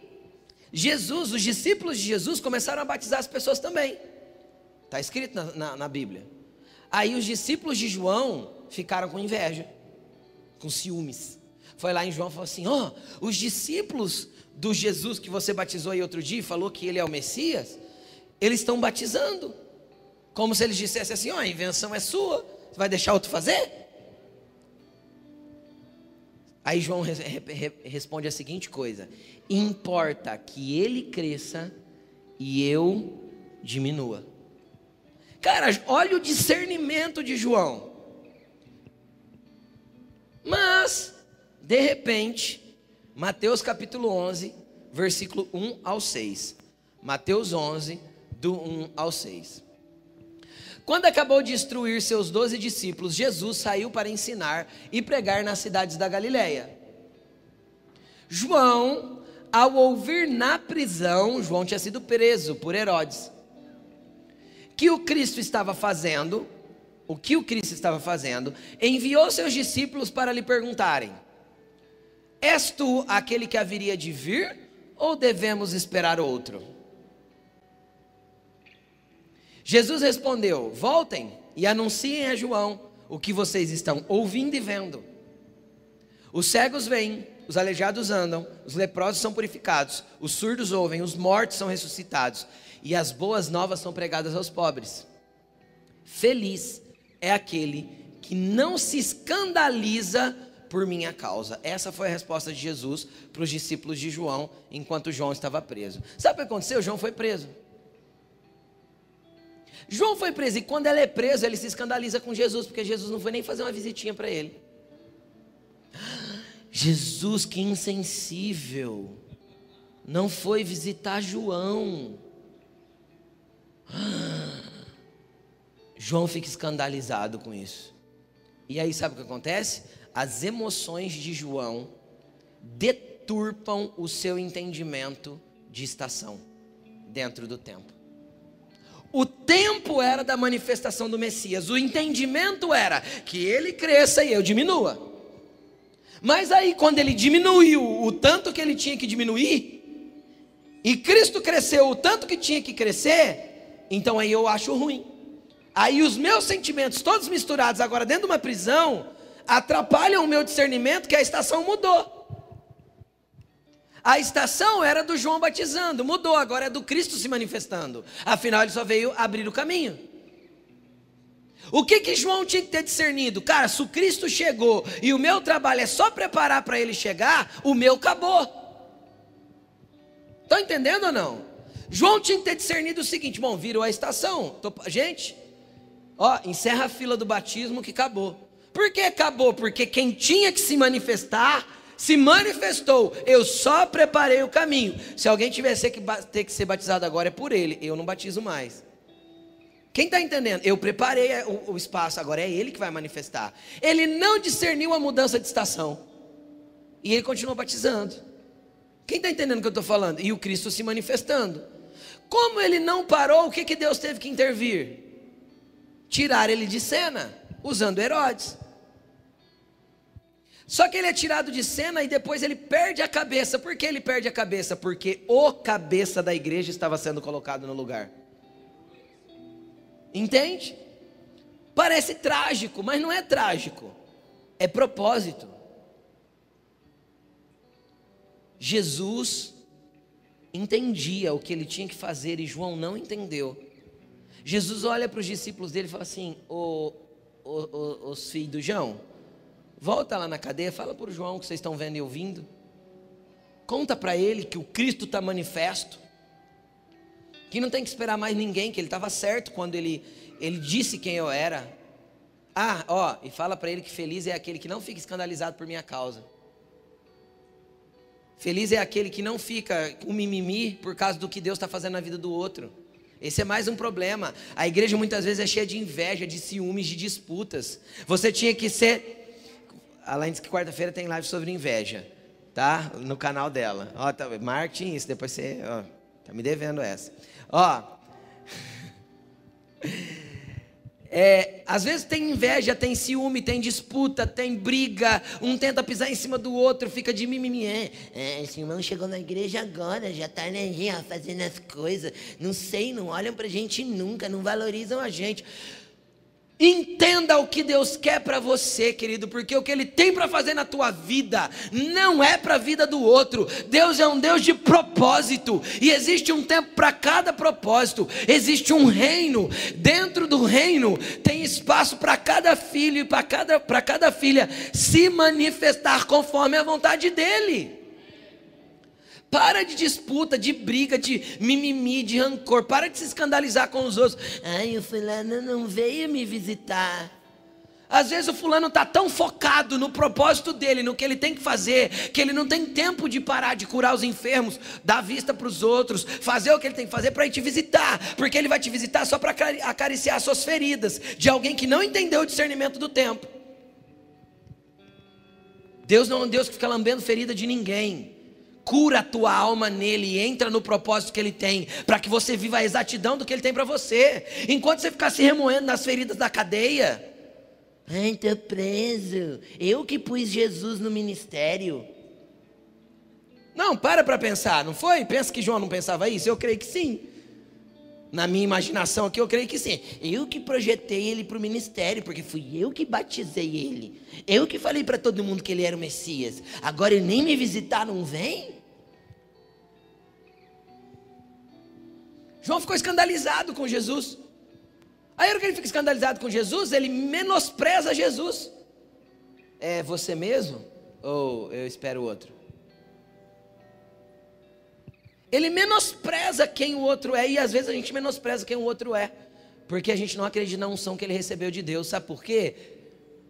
Jesus, os discípulos de Jesus começaram a batizar as pessoas também. Está escrito na, na, na, Bíblia. Aí os discípulos de João ficaram com inveja, com ciúmes. Foi lá em João e falou assim: Ó, oh, os discípulos do Jesus que você batizou aí outro dia, falou que ele é o Messias, eles estão batizando. Como se eles dissessem assim: Ó, oh, a invenção é sua, você vai deixar outro fazer? Aí João responde a seguinte coisa: importa que ele cresça e eu diminua. Cara, olha o discernimento de João. Mas, de repente, Mateus capítulo 11, versículo 1 ao 6. Mateus 11, do 1 ao 6. Quando acabou de instruir seus doze discípulos, Jesus saiu para ensinar e pregar nas cidades da Galiléia. João, ao ouvir na prisão, João tinha sido preso por Herodes, que o Cristo estava fazendo, o que o Cristo estava fazendo, enviou seus discípulos para lhe perguntarem: És tu aquele que haveria de vir ou devemos esperar outro? Jesus respondeu: Voltem e anunciem a João o que vocês estão ouvindo e vendo. Os cegos vêm, os aleijados andam, os leprosos são purificados, os surdos ouvem, os mortos são ressuscitados, e as boas novas são pregadas aos pobres. Feliz é aquele que não se escandaliza por minha causa. Essa foi a resposta de Jesus para os discípulos de João enquanto João estava preso. Sabe o que aconteceu? João foi preso. João foi preso e quando ele é preso, ele se escandaliza com Jesus, porque Jesus não foi nem fazer uma visitinha para ele. Jesus, que insensível, não foi visitar João. João fica escandalizado com isso. E aí sabe o que acontece? As emoções de João deturpam o seu entendimento de estação dentro do tempo. O tempo era da manifestação do Messias, o entendimento era que ele cresça e eu diminua. Mas aí, quando ele diminuiu o tanto que ele tinha que diminuir, e Cristo cresceu o tanto que tinha que crescer, então aí eu acho ruim. Aí os meus sentimentos, todos misturados agora dentro de uma prisão, atrapalham o meu discernimento que a estação mudou. A estação era do João batizando, mudou, agora é do Cristo se manifestando. Afinal, ele só veio abrir o caminho. O que que João tinha que ter discernido? Cara, se o Cristo chegou e o meu trabalho é só preparar para ele chegar, o meu acabou. Estão entendendo ou não? João tinha que ter discernido o seguinte: bom, virou a estação. Tô, gente, ó, encerra a fila do batismo que acabou. Por que acabou? Porque quem tinha que se manifestar se manifestou, eu só preparei o caminho. Se alguém tivesse que ter que ser batizado agora é por ele, eu não batizo mais. Quem está entendendo? Eu preparei o, o espaço, agora é ele que vai manifestar. Ele não discerniu a mudança de estação. E ele continuou batizando. Quem está entendendo o que eu estou falando? E o Cristo se manifestando. Como ele não parou, o que, que Deus teve que intervir? Tirar ele de cena, usando Herodes. Só que ele é tirado de cena e depois ele perde a cabeça. Por que ele perde a cabeça? Porque o cabeça da igreja estava sendo colocado no lugar. Entende? Parece trágico, mas não é trágico. É propósito. Jesus entendia o que ele tinha que fazer e João não entendeu. Jesus olha para os discípulos dele e fala assim: os filhos do João, Volta lá na cadeia, fala para o João que vocês estão vendo e ouvindo. Conta para ele que o Cristo está manifesto. que não tem que esperar mais ninguém, que ele estava certo quando ele, ele disse quem eu era. Ah, ó, e fala para ele que feliz é aquele que não fica escandalizado por minha causa. Feliz é aquele que não fica com mimimi por causa do que Deus está fazendo na vida do outro. Esse é mais um problema. A igreja muitas vezes é cheia de inveja, de ciúmes, de disputas. Você tinha que ser. Além de que quarta-feira tem live sobre inveja, tá? No canal dela. Ó, tá, marketing isso, depois você. Ó, tá me devendo essa. Ó. É, às vezes tem inveja, tem ciúme, tem disputa, tem briga, um tenta pisar em cima do outro, fica de mimimi. É, é, esse irmão chegou na igreja agora, já está né, fazendo as coisas, não sei, não olham para a gente nunca, não valorizam a gente. Entenda o que Deus quer para você, querido, porque o que Ele tem para fazer na tua vida não é para a vida do outro. Deus é um Deus de propósito e existe um tempo para cada propósito. Existe um reino. Dentro do reino tem espaço para cada filho e para cada, cada filha se manifestar conforme a vontade dEle. Para de disputa, de briga, de mimimi, de rancor. Para de se escandalizar com os outros. Ai, o fulano não veio me visitar. Às vezes o fulano está tão focado no propósito dele, no que ele tem que fazer, que ele não tem tempo de parar de curar os enfermos, dar vista para os outros, fazer o que ele tem que fazer para ir te visitar, porque ele vai te visitar só para acariciar suas feridas, de alguém que não entendeu o discernimento do tempo. Deus não é um Deus que fica lambendo ferida de ninguém cura a tua alma nele e entra no propósito que ele tem, para que você viva a exatidão do que ele tem para você. Enquanto você ficar se remoendo nas feridas da cadeia, ai, estou preso. Eu que pus Jesus no ministério. Não, para para pensar, não foi? Pensa que João não pensava isso? Eu creio que sim. Na minha imaginação aqui, eu creio que sim. Eu que projetei ele para o ministério, porque fui eu que batizei ele. Eu que falei para todo mundo que ele era o Messias. Agora ele nem me visitar não vem? João ficou escandalizado com Jesus. Aí, que ele fica escandalizado com Jesus, ele menospreza Jesus. É você mesmo? Ou eu espero outro? Ele menospreza quem o outro é, e às vezes a gente menospreza quem o outro é, porque a gente não acredita na unção que ele recebeu de Deus. Sabe por quê?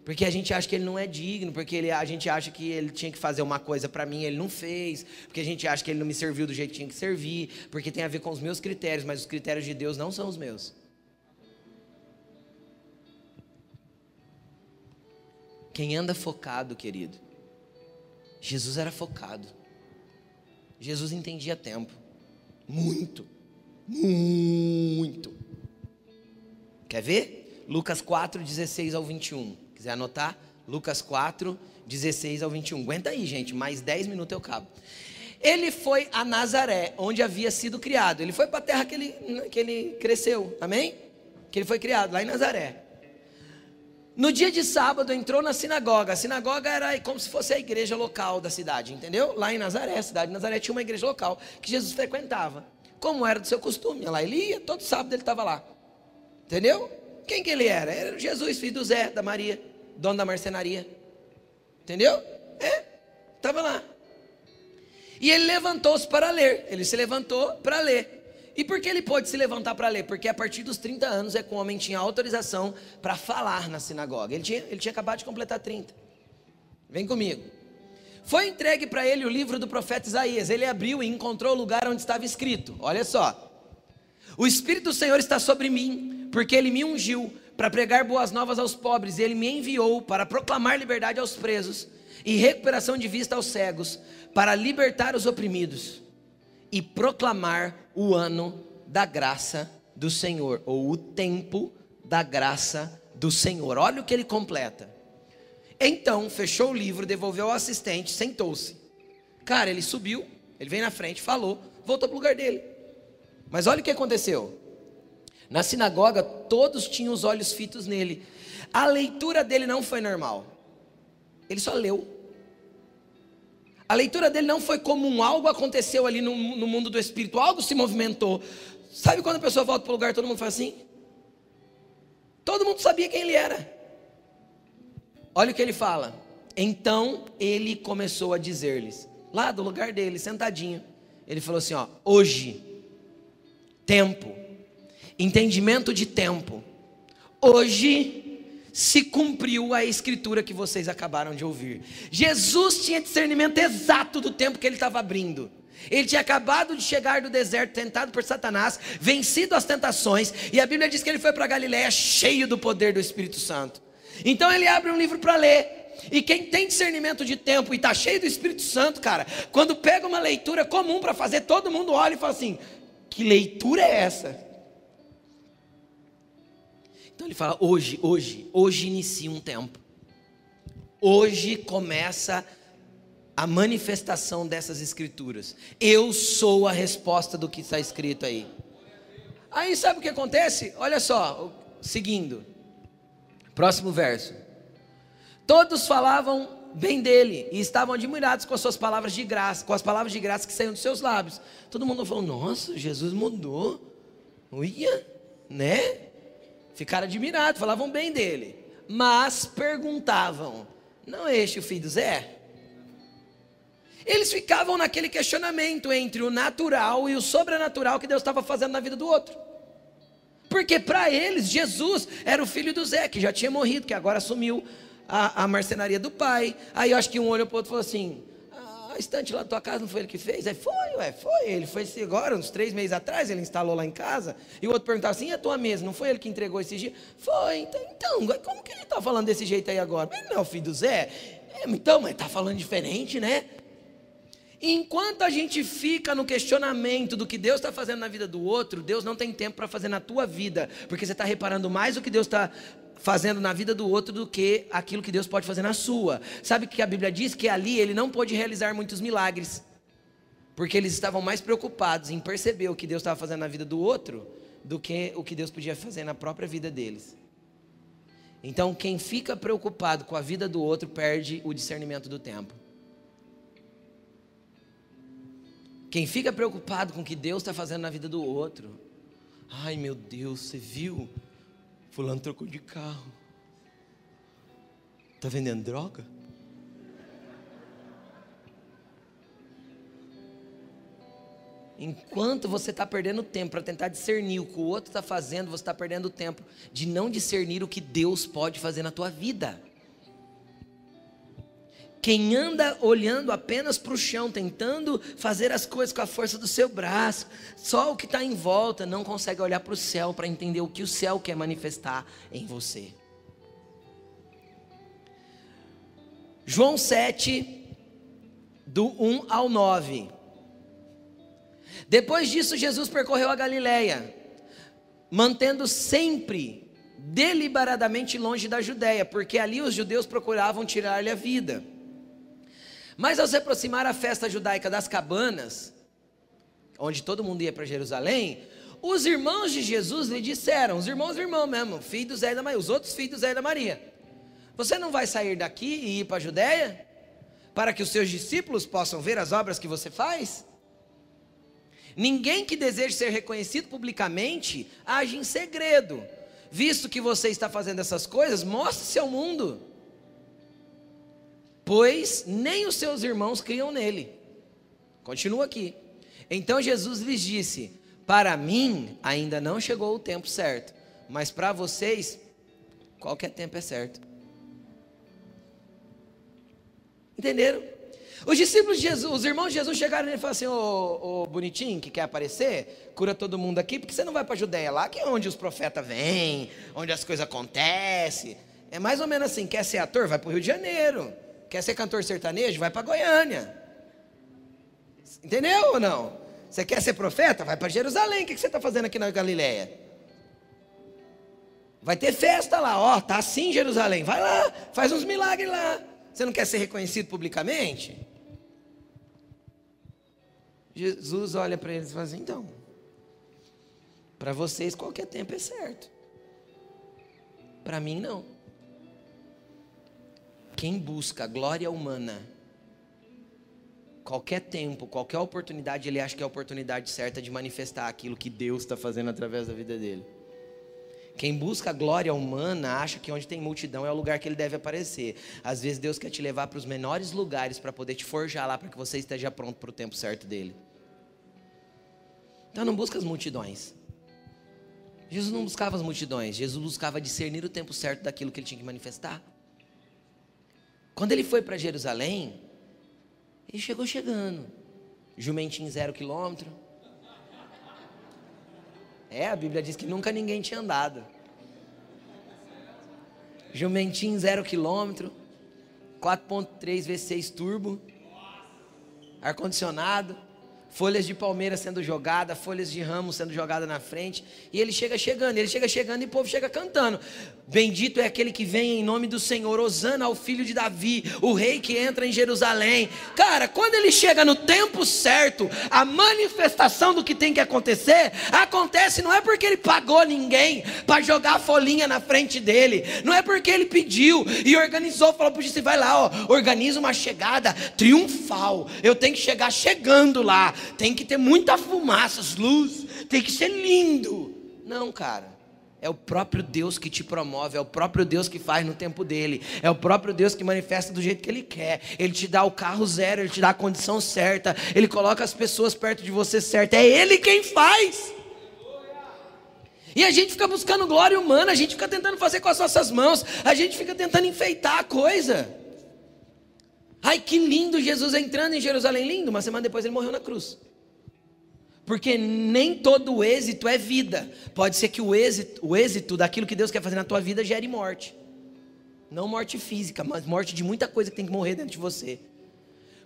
Porque a gente acha que ele não é digno, porque ele, a gente acha que ele tinha que fazer uma coisa para mim, ele não fez, porque a gente acha que ele não me serviu do jeito que tinha que servir, porque tem a ver com os meus critérios, mas os critérios de Deus não são os meus. Quem anda focado, querido, Jesus era focado. Jesus entendia tempo. Muito. Muito. Quer ver? Lucas 4, 16 ao 21. Quiser anotar? Lucas 4, 16 ao 21. Aguenta aí, gente, mais 10 minutos eu cabo. Ele foi a Nazaré, onde havia sido criado. Ele foi para a terra que ele, que ele cresceu, amém? Que ele foi criado, lá em Nazaré. No dia de sábado entrou na sinagoga. A sinagoga era como se fosse a igreja local da cidade, entendeu? Lá em Nazaré, a cidade de Nazaré tinha uma igreja local que Jesus frequentava. Como era do seu costume, lá ele ia, todo sábado ele estava lá. Entendeu? Quem que ele era? Era Jesus, filho do Zé, da Maria, dono da marcenaria. Entendeu? É, estava lá. E ele levantou-se para ler. Ele se levantou para ler. E por que ele pôde se levantar para ler? Porque a partir dos 30 anos é que o homem tinha autorização para falar na sinagoga. Ele tinha, ele tinha acabado de completar 30. Vem comigo. Foi entregue para ele o livro do profeta Isaías. Ele abriu e encontrou o lugar onde estava escrito. Olha só. O Espírito do Senhor está sobre mim porque ele me ungiu para pregar boas novas aos pobres, ele me enviou para proclamar liberdade aos presos e recuperação de vista aos cegos, para libertar os oprimidos e proclamar o ano da graça do Senhor, ou o tempo da graça do Senhor. Olha o que ele completa. Então, fechou o livro, devolveu ao assistente, sentou-se. Cara, ele subiu, ele veio na frente, falou, voltou para o lugar dele. Mas olha o que aconteceu. Na sinagoga, todos tinham os olhos fitos nele. A leitura dele não foi normal. Ele só leu. A leitura dele não foi comum. Algo aconteceu ali no, no mundo do espírito. Algo se movimentou. Sabe quando a pessoa volta para o lugar todo mundo faz assim? Todo mundo sabia quem ele era. Olha o que ele fala. Então ele começou a dizer-lhes, lá do lugar dele, sentadinho. Ele falou assim: ó, hoje Tempo. Entendimento de tempo. Hoje se cumpriu a escritura que vocês acabaram de ouvir. Jesus tinha discernimento exato do tempo que ele estava abrindo. Ele tinha acabado de chegar do deserto, tentado por Satanás, vencido as tentações, e a Bíblia diz que ele foi para Galiléia cheio do poder do Espírito Santo. Então ele abre um livro para ler. E quem tem discernimento de tempo e está cheio do Espírito Santo, cara, quando pega uma leitura comum para fazer, todo mundo olha e fala assim: que leitura é essa? Então ele fala: hoje, hoje, hoje inicia um tempo. Hoje começa a manifestação dessas escrituras. Eu sou a resposta do que está escrito aí. Aí sabe o que acontece? Olha só, seguindo. Próximo verso. Todos falavam bem dele e estavam admirados com as suas palavras de graça, com as palavras de graça que saíam dos seus lábios. Todo mundo falou: "Nossa, Jesus mudou". Uia, né? Ficaram admirados, falavam bem dele, mas perguntavam: "Não é este o filho do Zé?" Eles ficavam naquele questionamento entre o natural e o sobrenatural que Deus estava fazendo na vida do outro. Porque para eles, Jesus era o filho do Zé, que já tinha morrido, que agora assumiu a, a marcenaria do pai. Aí eu acho que um olhou para o outro e falou assim: a estante lá da tua casa não foi ele que fez? Aí foi, ué, foi. Ele foi agora, uns três meses atrás, ele instalou lá em casa. E o outro perguntava assim: e a tua mesa? Não foi ele que entregou esse dia? Foi. Então, então como que ele está falando desse jeito aí agora? Ele não é o filho do Zé? É, então, mas está falando diferente, né? Enquanto a gente fica no questionamento do que Deus está fazendo na vida do outro, Deus não tem tempo para fazer na tua vida, porque você está reparando mais o que Deus está fazendo na vida do outro do que aquilo que Deus pode fazer na sua. Sabe que a Bíblia diz que ali ele não pôde realizar muitos milagres, porque eles estavam mais preocupados em perceber o que Deus estava fazendo na vida do outro do que o que Deus podia fazer na própria vida deles. Então, quem fica preocupado com a vida do outro perde o discernimento do tempo. Quem fica preocupado com o que Deus está fazendo na vida do outro, ai meu Deus, você viu? Fulano trocou de carro. Está vendendo droga? Enquanto você está perdendo tempo para tentar discernir o que o outro está fazendo, você está perdendo tempo de não discernir o que Deus pode fazer na tua vida. Quem anda olhando apenas para o chão, tentando fazer as coisas com a força do seu braço, só o que está em volta, não consegue olhar para o céu para entender o que o céu quer manifestar em você. João 7, do 1 ao 9. Depois disso, Jesus percorreu a Galileia, mantendo sempre deliberadamente longe da Judéia, porque ali os judeus procuravam tirar-lhe a vida. Mas ao se aproximar a festa judaica das cabanas, onde todo mundo ia para Jerusalém, os irmãos de Jesus lhe disseram, os irmãos do irmão mesmo, filho do Zé da Maria, os outros filhos do Zé da Maria, você não vai sair daqui e ir para a Judéia? Para que os seus discípulos possam ver as obras que você faz? Ninguém que deseje ser reconhecido publicamente age em segredo. Visto que você está fazendo essas coisas, mostre-se ao mundo pois nem os seus irmãos criam nele. Continua aqui. Então Jesus lhes disse: Para mim ainda não chegou o tempo certo, mas para vocês, qualquer tempo é certo. Entenderam? Os discípulos de Jesus, os irmãos de Jesus chegaram e falaram assim: Ô, bonitinho que quer aparecer, cura todo mundo aqui, porque você não vai para a Judéia lá, que é onde os profetas vêm, onde as coisas acontecem. É mais ou menos assim: quer ser ator? Vai para o Rio de Janeiro. Quer ser cantor sertanejo? Vai para Goiânia. Entendeu ou não? Você quer ser profeta? Vai para Jerusalém. O que você está fazendo aqui na Galileia? Vai ter festa lá, ó, tá assim Jerusalém. Vai lá, faz uns milagres lá. Você não quer ser reconhecido publicamente? Jesus olha para eles e fala assim: então, para vocês qualquer tempo é certo. Para mim não. Quem busca glória humana, qualquer tempo, qualquer oportunidade, ele acha que é a oportunidade certa de manifestar aquilo que Deus está fazendo através da vida dele. Quem busca glória humana acha que onde tem multidão é o lugar que ele deve aparecer. Às vezes Deus quer te levar para os menores lugares para poder te forjar lá para que você esteja pronto para o tempo certo dele. Então não busca as multidões. Jesus não buscava as multidões, Jesus buscava discernir o tempo certo daquilo que ele tinha que manifestar. Quando ele foi para Jerusalém, ele chegou chegando, jumentinho zero quilômetro. É, a Bíblia diz que nunca ninguém tinha andado. Jumentinho zero quilômetro, 4.3 V6 turbo, ar condicionado folhas de palmeira sendo jogada, folhas de ramo sendo jogada na frente, e ele chega chegando, ele chega chegando e o povo chega cantando. Bendito é aquele que vem em nome do Senhor, Osana ao filho de Davi, o rei que entra em Jerusalém. Cara, quando ele chega no tempo certo, a manifestação do que tem que acontecer, acontece não é porque ele pagou ninguém para jogar a folhinha na frente dele, não é porque ele pediu e organizou, falou para você vai lá, ó, organiza uma chegada triunfal. Eu tenho que chegar chegando lá tem que ter muita fumaça, luz, tem que ser lindo. Não, cara. É o próprio Deus que te promove, é o próprio Deus que faz no tempo dele, é o próprio Deus que manifesta do jeito que ele quer. Ele te dá o carro zero, ele te dá a condição certa, ele coloca as pessoas perto de você certo. É ele quem faz. E a gente fica buscando glória humana, a gente fica tentando fazer com as nossas mãos, a gente fica tentando enfeitar a coisa. Ai, que lindo Jesus entrando em Jerusalém, lindo. Uma semana depois ele morreu na cruz. Porque nem todo êxito é vida. Pode ser que o êxito, o êxito daquilo que Deus quer fazer na tua vida gere morte. Não morte física, mas morte de muita coisa que tem que morrer dentro de você.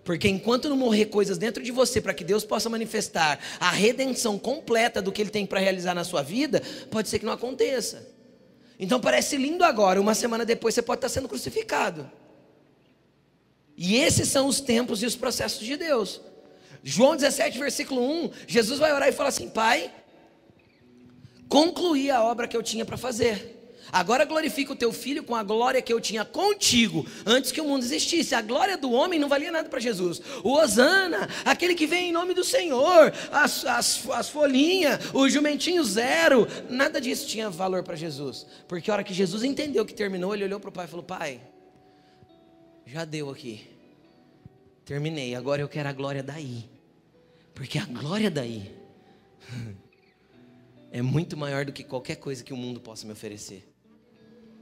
Porque enquanto não morrer coisas dentro de você para que Deus possa manifestar a redenção completa do que Ele tem para realizar na sua vida, pode ser que não aconteça. Então parece lindo agora, uma semana depois você pode estar sendo crucificado. E esses são os tempos e os processos de Deus. João 17, versículo 1, Jesus vai orar e fala assim: Pai, concluí a obra que eu tinha para fazer. Agora glorifica o teu filho com a glória que eu tinha contigo antes que o mundo existisse. A glória do homem não valia nada para Jesus. O Osana, aquele que vem em nome do Senhor, as, as, as folhinhas, o jumentinho zero, nada disso tinha valor para Jesus. Porque a hora que Jesus entendeu que terminou, ele olhou para o pai e falou: Pai, já deu aqui. Terminei, agora eu quero a glória daí. Porque a glória daí é muito maior do que qualquer coisa que o mundo possa me oferecer.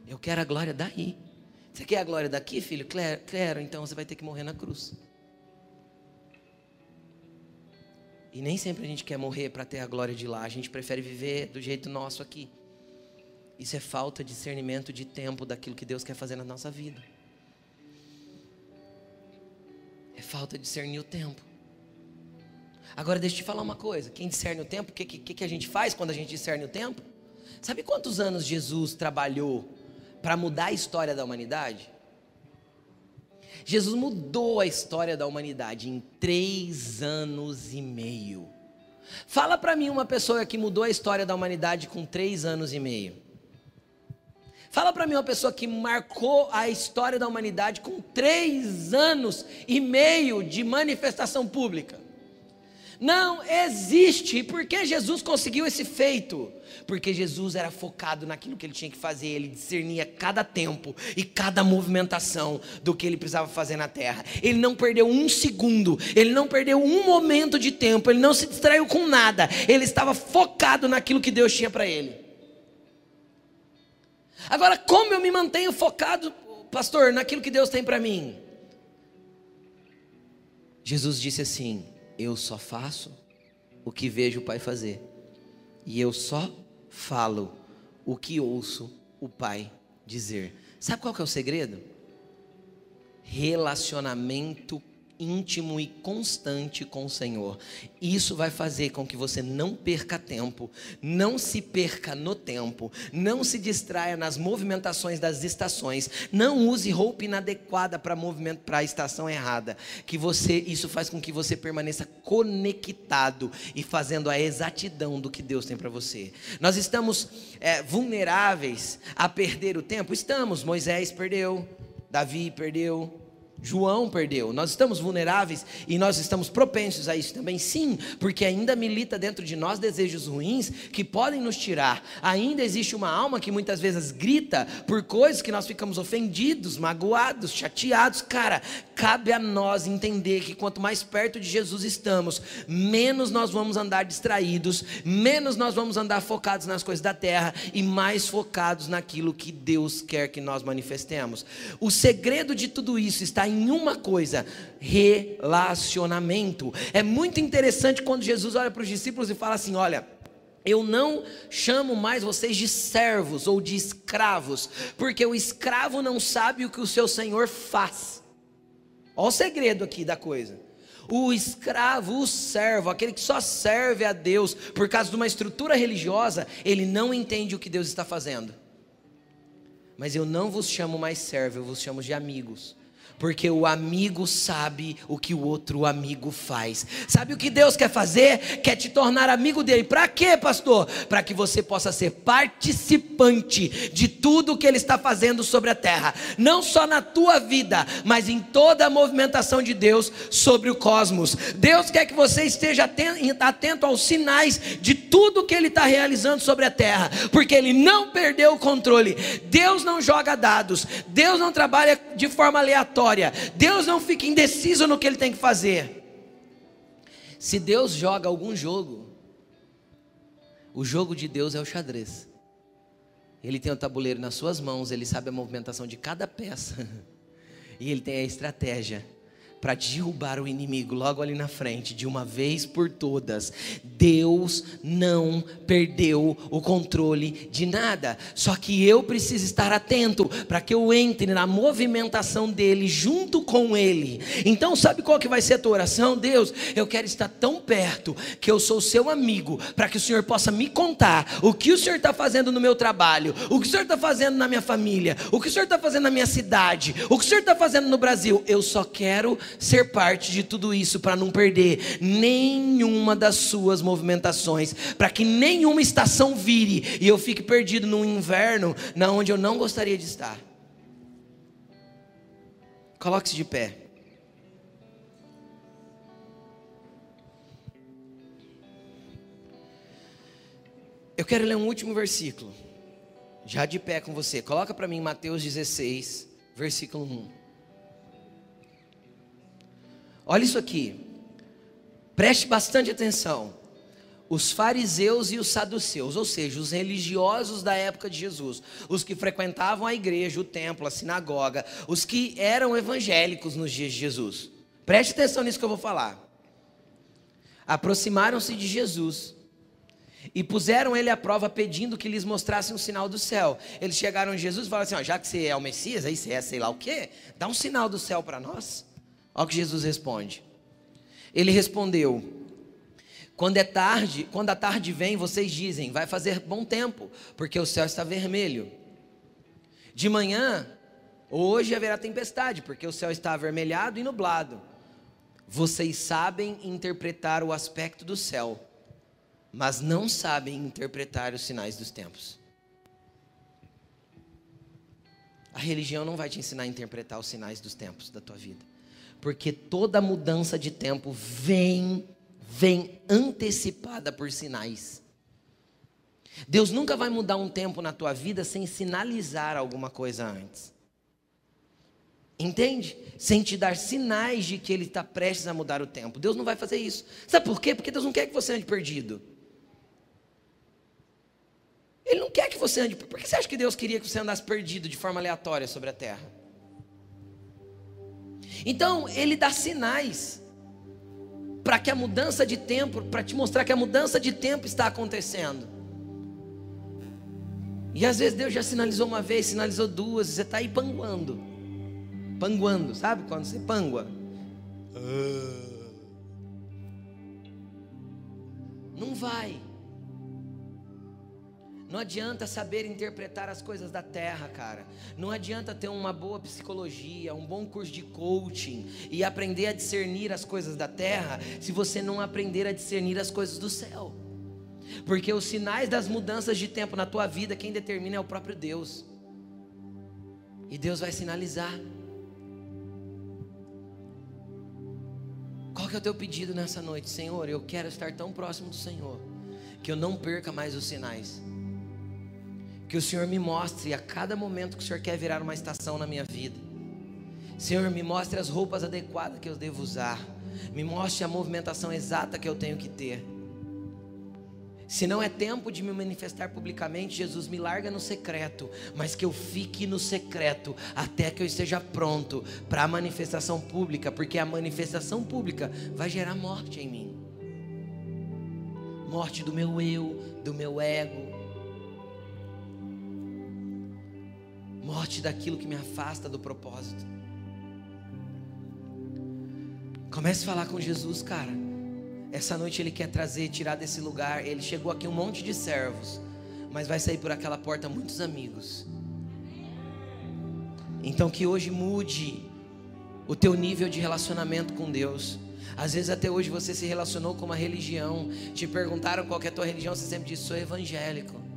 Eu quero a glória daí. Você quer a glória daqui, filho? Quero, então você vai ter que morrer na cruz. E nem sempre a gente quer morrer para ter a glória de lá. A gente prefere viver do jeito nosso aqui. Isso é falta de discernimento de tempo daquilo que Deus quer fazer na nossa vida. É falta de discernir o tempo. Agora deixa eu te falar uma coisa: quem discerne o tempo, o que, que, que a gente faz quando a gente discerne o tempo? Sabe quantos anos Jesus trabalhou para mudar a história da humanidade? Jesus mudou a história da humanidade em três anos e meio. Fala para mim uma pessoa que mudou a história da humanidade com três anos e meio. Fala para mim uma pessoa que marcou a história da humanidade com três anos e meio de manifestação pública. Não existe. E por que Jesus conseguiu esse feito? Porque Jesus era focado naquilo que ele tinha que fazer, ele discernia cada tempo e cada movimentação do que ele precisava fazer na terra. Ele não perdeu um segundo, ele não perdeu um momento de tempo, ele não se distraiu com nada, ele estava focado naquilo que Deus tinha para ele. Agora, como eu me mantenho focado, pastor, naquilo que Deus tem para mim? Jesus disse assim: Eu só faço o que vejo o Pai fazer, e eu só falo o que ouço o Pai dizer. Sabe qual que é o segredo? Relacionamento íntimo e constante com o Senhor. Isso vai fazer com que você não perca tempo, não se perca no tempo, não se distraia nas movimentações das estações, não use roupa inadequada para movimento para a estação errada. Que você isso faz com que você permaneça conectado e fazendo a exatidão do que Deus tem para você. Nós estamos é, vulneráveis a perder o tempo. Estamos. Moisés perdeu, Davi perdeu, João perdeu. Nós estamos vulneráveis e nós estamos propensos a isso também, sim, porque ainda milita dentro de nós desejos ruins que podem nos tirar. Ainda existe uma alma que muitas vezes grita por coisas que nós ficamos ofendidos, magoados, chateados. Cara, cabe a nós entender que quanto mais perto de Jesus estamos, menos nós vamos andar distraídos, menos nós vamos andar focados nas coisas da terra e mais focados naquilo que Deus quer que nós manifestemos. O segredo de tudo isso está em uma coisa: relacionamento. É muito interessante quando Jesus olha para os discípulos e fala assim: olha. Eu não chamo mais vocês de servos ou de escravos, porque o escravo não sabe o que o seu senhor faz. Olha o segredo aqui da coisa. O escravo, o servo, aquele que só serve a Deus por causa de uma estrutura religiosa, ele não entende o que Deus está fazendo. Mas eu não vos chamo mais servo, eu vos chamo de amigos porque o amigo sabe o que o outro amigo faz. Sabe o que Deus quer fazer? Quer te tornar amigo dele. Para quê, pastor? Para que você possa ser participante de tudo que ele está fazendo sobre a terra, não só na tua vida, mas em toda a movimentação de Deus sobre o cosmos. Deus quer que você esteja atento aos sinais de tudo que ele está realizando sobre a terra, porque ele não perdeu o controle. Deus não joga dados. Deus não trabalha de forma aleatória Deus não fica indeciso no que ele tem que fazer. Se Deus joga algum jogo, o jogo de Deus é o xadrez. Ele tem o tabuleiro nas suas mãos, ele sabe a movimentação de cada peça. E ele tem a estratégia para derrubar o inimigo logo ali na frente, de uma vez por todas. Deus não perdeu o controle de nada. Só que eu preciso estar atento para que eu entre na movimentação dele junto com ele. Então, sabe qual que vai ser a tua oração? Deus, eu quero estar tão perto que eu sou seu amigo, para que o Senhor possa me contar o que o Senhor está fazendo no meu trabalho, o que o Senhor está fazendo na minha família, o que o Senhor está fazendo na minha cidade, o que o Senhor está fazendo no Brasil. Eu só quero ser parte de tudo isso para não perder nenhuma das suas movimentações, para que nenhuma estação vire e eu fique perdido no inverno, na onde eu não gostaria de estar. Coloque-se de pé. Eu quero ler um último versículo. Já de pé com você. Coloca para mim Mateus 16, versículo 1. Olha isso aqui. Preste bastante atenção. Os fariseus e os saduceus, ou seja, os religiosos da época de Jesus, os que frequentavam a igreja, o templo, a sinagoga, os que eram evangélicos nos dias de Jesus. Preste atenção nisso que eu vou falar. Aproximaram-se de Jesus e puseram ele à prova pedindo que lhes mostrasse um sinal do céu. Eles chegaram a Jesus e falaram assim: ó, já que você é o Messias, aí você é sei lá o quê, dá um sinal do céu para nós. Olha o que Jesus responde. Ele respondeu: Quando é tarde, quando a tarde vem, vocês dizem, vai fazer bom tempo, porque o céu está vermelho. De manhã, hoje haverá tempestade, porque o céu está avermelhado e nublado. Vocês sabem interpretar o aspecto do céu, mas não sabem interpretar os sinais dos tempos. A religião não vai te ensinar a interpretar os sinais dos tempos da tua vida. Porque toda mudança de tempo vem, vem antecipada por sinais. Deus nunca vai mudar um tempo na tua vida sem sinalizar alguma coisa antes. Entende? Sem te dar sinais de que Ele está prestes a mudar o tempo. Deus não vai fazer isso. Sabe por quê? Porque Deus não quer que você ande perdido. Ele não quer que você ande. Por que você acha que Deus queria que você andasse perdido de forma aleatória sobre a terra? Então, ele dá sinais para que a mudança de tempo, para te mostrar que a mudança de tempo está acontecendo. E às vezes Deus já sinalizou uma vez, sinalizou duas, você está aí panguando. Panguando, sabe quando você pangua? Não vai. Não adianta saber interpretar as coisas da terra, cara. Não adianta ter uma boa psicologia, um bom curso de coaching e aprender a discernir as coisas da terra, se você não aprender a discernir as coisas do céu. Porque os sinais das mudanças de tempo na tua vida, quem determina é o próprio Deus. E Deus vai sinalizar. que é o teu pedido nessa noite? Senhor, eu quero estar tão próximo do Senhor que eu não perca mais os sinais. Que o Senhor me mostre a cada momento que o Senhor quer virar uma estação na minha vida. Senhor, me mostre as roupas adequadas que eu devo usar. Me mostre a movimentação exata que eu tenho que ter. Se não é tempo de me manifestar publicamente, Jesus me larga no secreto, mas que eu fique no secreto até que eu esteja pronto para a manifestação pública, porque a manifestação pública vai gerar morte em mim. Morte do meu eu, do meu ego. Morte daquilo que me afasta do propósito. Comece a falar com Jesus, cara. Essa noite Ele quer trazer, tirar desse lugar. Ele chegou aqui um monte de servos, mas vai sair por aquela porta muitos amigos. Então que hoje mude o teu nível de relacionamento com Deus. Às vezes até hoje você se relacionou com uma religião, te perguntaram qual é a tua religião, você sempre disse sou evangélico.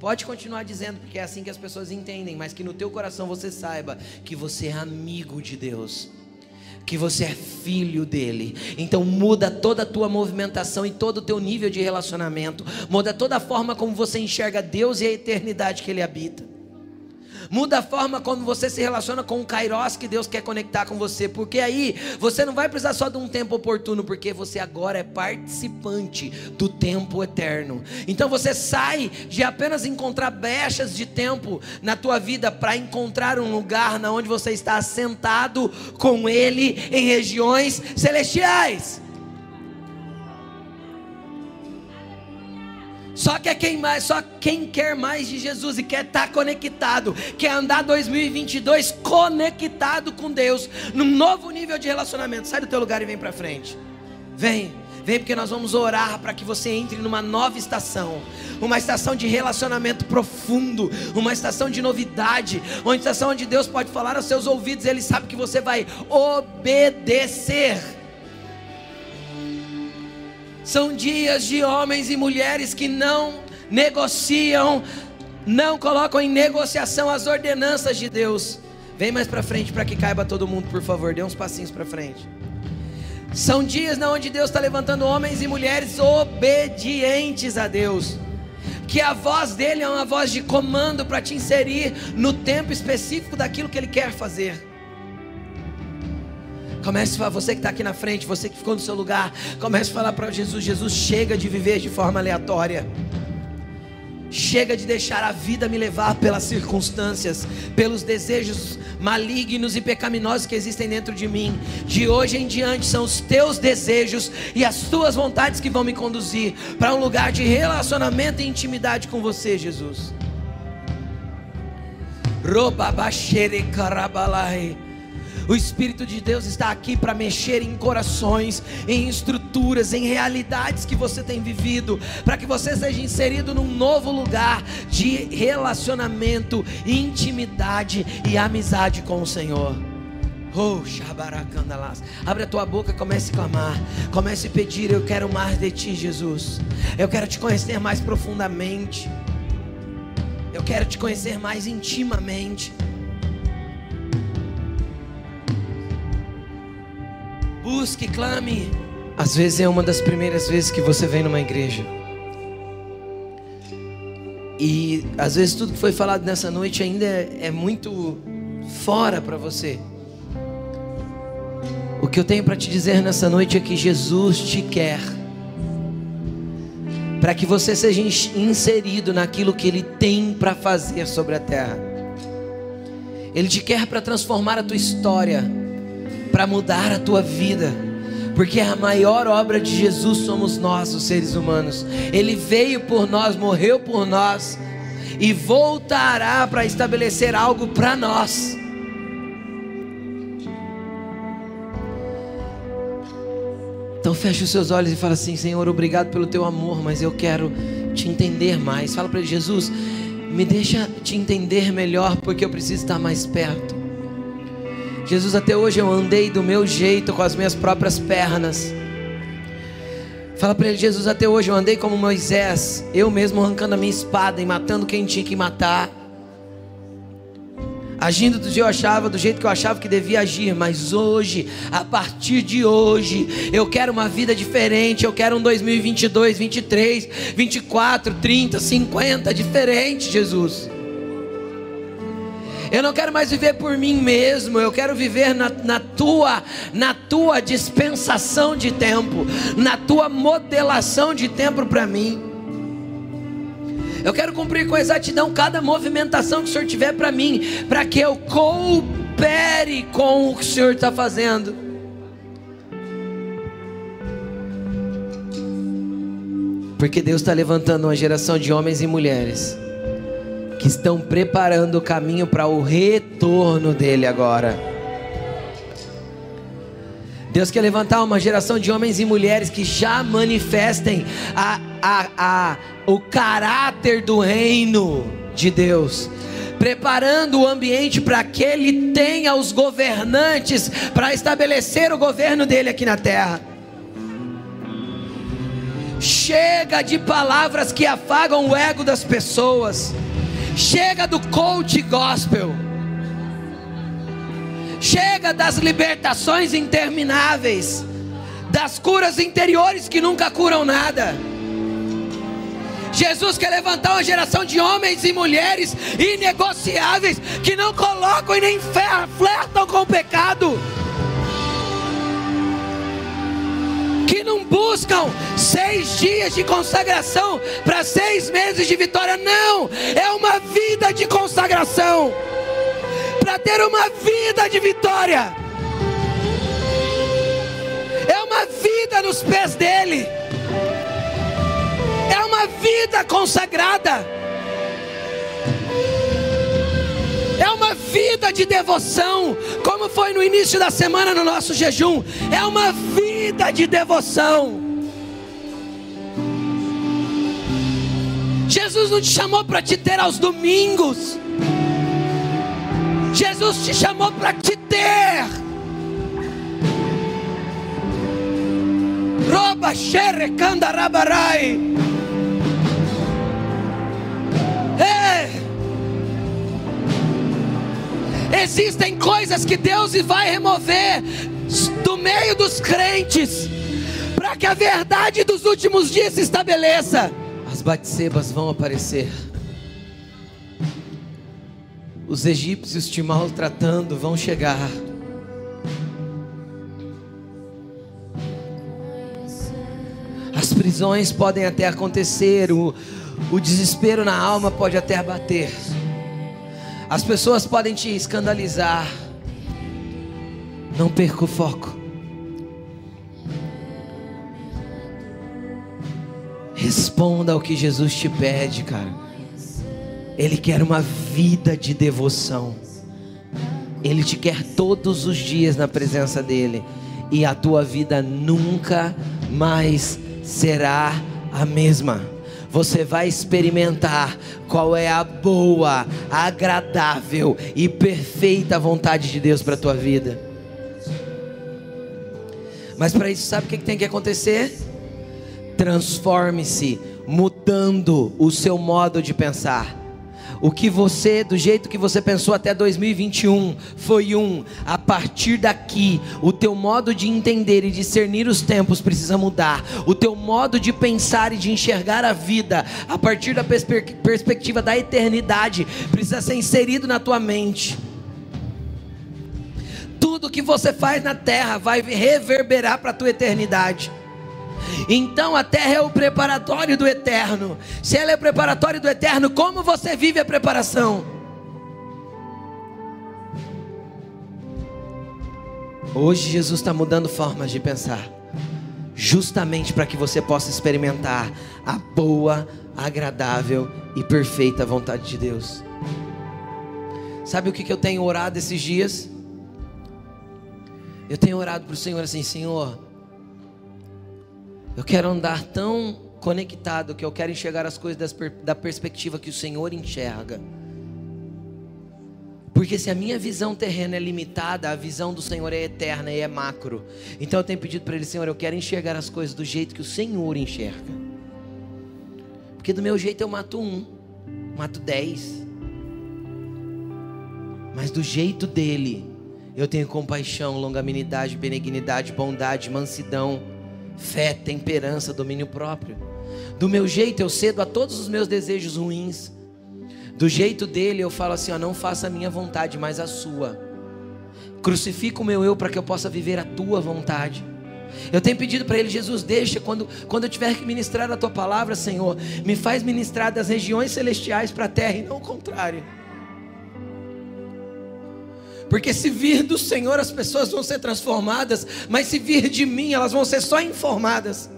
Pode continuar dizendo, porque é assim que as pessoas entendem, mas que no teu coração você saiba que você é amigo de Deus que você é filho dele. Então muda toda a tua movimentação e todo o teu nível de relacionamento. Muda toda a forma como você enxerga Deus e a eternidade que ele habita. Muda a forma como você se relaciona com o Kairos que Deus quer conectar com você, porque aí você não vai precisar só de um tempo oportuno, porque você agora é participante do tempo eterno. Então você sai de apenas encontrar brechas de tempo na tua vida para encontrar um lugar na onde você está assentado com ele em regiões celestiais. Só que é quem mais, só quem quer mais de Jesus e quer estar tá conectado, quer andar 2022 conectado com Deus, num novo nível de relacionamento. Sai do teu lugar e vem para frente. Vem. Vem porque nós vamos orar para que você entre numa nova estação, uma estação de relacionamento profundo, uma estação de novidade, uma estação onde Deus pode falar aos seus ouvidos, Ele sabe que você vai obedecer. São dias de homens e mulheres que não negociam, não colocam em negociação as ordenanças de Deus. Vem mais para frente para que caiba todo mundo, por favor. Dê uns passinhos para frente. São dias na onde Deus está levantando homens e mulheres obedientes a Deus. Que a voz dele é uma voz de comando para te inserir no tempo específico daquilo que ele quer fazer. Comece a você que está aqui na frente, você que ficou no seu lugar, comece a falar para Jesus: Jesus, chega de viver de forma aleatória. Chega de deixar a vida me levar pelas circunstâncias, pelos desejos malignos e pecaminosos que existem dentro de mim. De hoje em diante são os teus desejos e as tuas vontades que vão me conduzir para um lugar de relacionamento e intimidade com você, Jesus. Robabaxere carabalai. O Espírito de Deus está aqui para mexer em corações, em estruturas, em realidades que você tem vivido, para que você seja inserido num novo lugar de relacionamento, intimidade e amizade com o Senhor. Oh, Abre a tua boca, comece a clamar. Comece a pedir. Eu quero mais de ti, Jesus. Eu quero te conhecer mais profundamente. Eu quero te conhecer mais intimamente. Busque, clame. Às vezes é uma das primeiras vezes que você vem numa igreja. E às vezes tudo que foi falado nessa noite ainda é, é muito fora para você. O que eu tenho para te dizer nessa noite é que Jesus te quer. Para que você seja inserido naquilo que Ele tem para fazer sobre a terra. Ele te quer para transformar a tua história para mudar a tua vida. Porque a maior obra de Jesus somos nós, os seres humanos. Ele veio por nós, morreu por nós e voltará para estabelecer algo para nós. Então feche os seus olhos e fala assim: Senhor, obrigado pelo teu amor, mas eu quero te entender mais. Fala para Jesus, me deixa te entender melhor, porque eu preciso estar mais perto. Jesus, até hoje eu andei do meu jeito, com as minhas próprias pernas. Fala para ele, Jesus, até hoje eu andei como Moisés, eu mesmo arrancando a minha espada e matando quem tinha que matar. agindo do, eu achava, do jeito que eu achava que devia agir, mas hoje, a partir de hoje, eu quero uma vida diferente, eu quero um 2022, 23, 24, 30, 50 diferente, Jesus. Eu não quero mais viver por mim mesmo, eu quero viver na, na, tua, na tua dispensação de tempo, na tua modelação de tempo para mim. Eu quero cumprir com exatidão cada movimentação que o Senhor tiver para mim, para que eu coopere com o que o Senhor está fazendo. Porque Deus está levantando uma geração de homens e mulheres que estão preparando o caminho para o retorno dele agora. Deus quer levantar uma geração de homens e mulheres que já manifestem a, a, a, o caráter do reino de Deus, preparando o ambiente para que Ele tenha os governantes para estabelecer o governo dele aqui na terra. Chega de palavras que afagam o ego das pessoas. Chega do coach gospel. Chega das libertações intermináveis, das curas interiores que nunca curam nada. Jesus quer levantar uma geração de homens e mulheres inegociáveis que não colocam e nem flertam com o pecado. Que não buscam seis dias de consagração para seis meses de vitória, não, é uma vida de consagração para ter uma vida de vitória. É uma vida nos pés dele. É uma vida consagrada. É uma vida de devoção, como foi no início da semana no nosso jejum. É uma vida de devoção. Jesus não te chamou para te ter aos domingos. Jesus te chamou para te ter. Roba xere candarabarai. É. Existem coisas que Deus vai remover meio dos crentes, para que a verdade dos últimos dias se estabeleça. As batsebas vão aparecer os egípcios te maltratando vão chegar. As prisões podem até acontecer, o, o desespero na alma pode até abater. As pessoas podem te escandalizar. Não perca o foco. Responda ao que Jesus te pede, cara. Ele quer uma vida de devoção. Ele te quer todos os dias na presença dele. E a tua vida nunca mais será a mesma. Você vai experimentar qual é a boa, agradável e perfeita vontade de Deus para a tua vida. Mas para isso, sabe o que tem que acontecer? Transforme-se, mudando o seu modo de pensar. O que você, do jeito que você pensou até 2021, foi um. A partir daqui, o teu modo de entender e discernir os tempos precisa mudar. O teu modo de pensar e de enxergar a vida, a partir da perspe perspectiva da eternidade, precisa ser inserido na tua mente. Tudo que você faz na terra vai reverberar para a tua eternidade. Então a terra é o preparatório do eterno. Se ela é preparatório do eterno, como você vive a preparação? Hoje Jesus está mudando formas de pensar, justamente para que você possa experimentar a boa, agradável e perfeita vontade de Deus. Sabe o que, que eu tenho orado esses dias? Eu tenho orado para o Senhor assim, Senhor eu quero andar tão conectado que eu quero enxergar as coisas da perspectiva que o Senhor enxerga. Porque se a minha visão terrena é limitada, a visão do Senhor é eterna e é macro. Então eu tenho pedido para Ele, Senhor, eu quero enxergar as coisas do jeito que o Senhor enxerga. Porque do meu jeito eu mato um, mato dez. mas do jeito dele, eu tenho compaixão, longanimidade, benignidade, bondade, mansidão, fé, temperança, domínio próprio. Do meu jeito eu cedo a todos os meus desejos ruins. Do jeito dele eu falo assim: ó, não faça a minha vontade, mas a sua. Crucifica o meu eu para que eu possa viver a tua vontade. Eu tenho pedido para ele, Jesus, deixa, quando, quando eu tiver que ministrar a tua palavra, Senhor, me faz ministrar das regiões celestiais para a terra e não o contrário. Porque se vir do Senhor as pessoas vão ser transformadas, mas se vir de mim elas vão ser só informadas.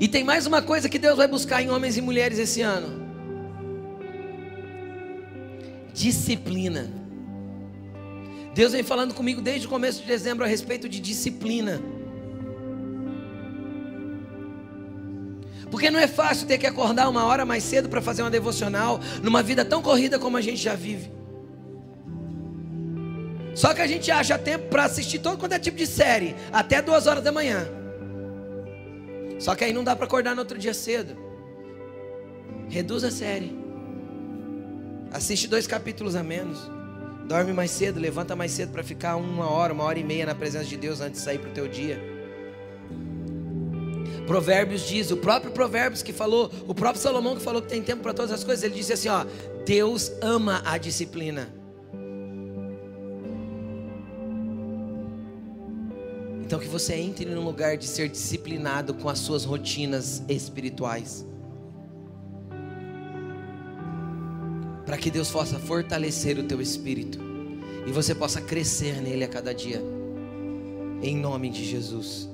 E tem mais uma coisa que Deus vai buscar em homens e mulheres esse ano: disciplina. Deus vem falando comigo desde o começo de dezembro a respeito de disciplina. Porque não é fácil ter que acordar uma hora mais cedo para fazer uma devocional numa vida tão corrida como a gente já vive. Só que a gente acha tempo para assistir todo quanto é tipo de série, até duas horas da manhã. Só que aí não dá para acordar no outro dia cedo. Reduz a série. Assiste dois capítulos a menos. Dorme mais cedo, levanta mais cedo para ficar uma hora, uma hora e meia na presença de Deus antes de sair para o teu dia. Provérbios diz, o próprio Provérbios que falou, o próprio Salomão que falou que tem tempo para todas as coisas, ele disse assim: ó, Deus ama a disciplina. Então que você entre num lugar de ser disciplinado com as suas rotinas espirituais. Para que Deus possa fortalecer o teu espírito e você possa crescer nele a cada dia. Em nome de Jesus.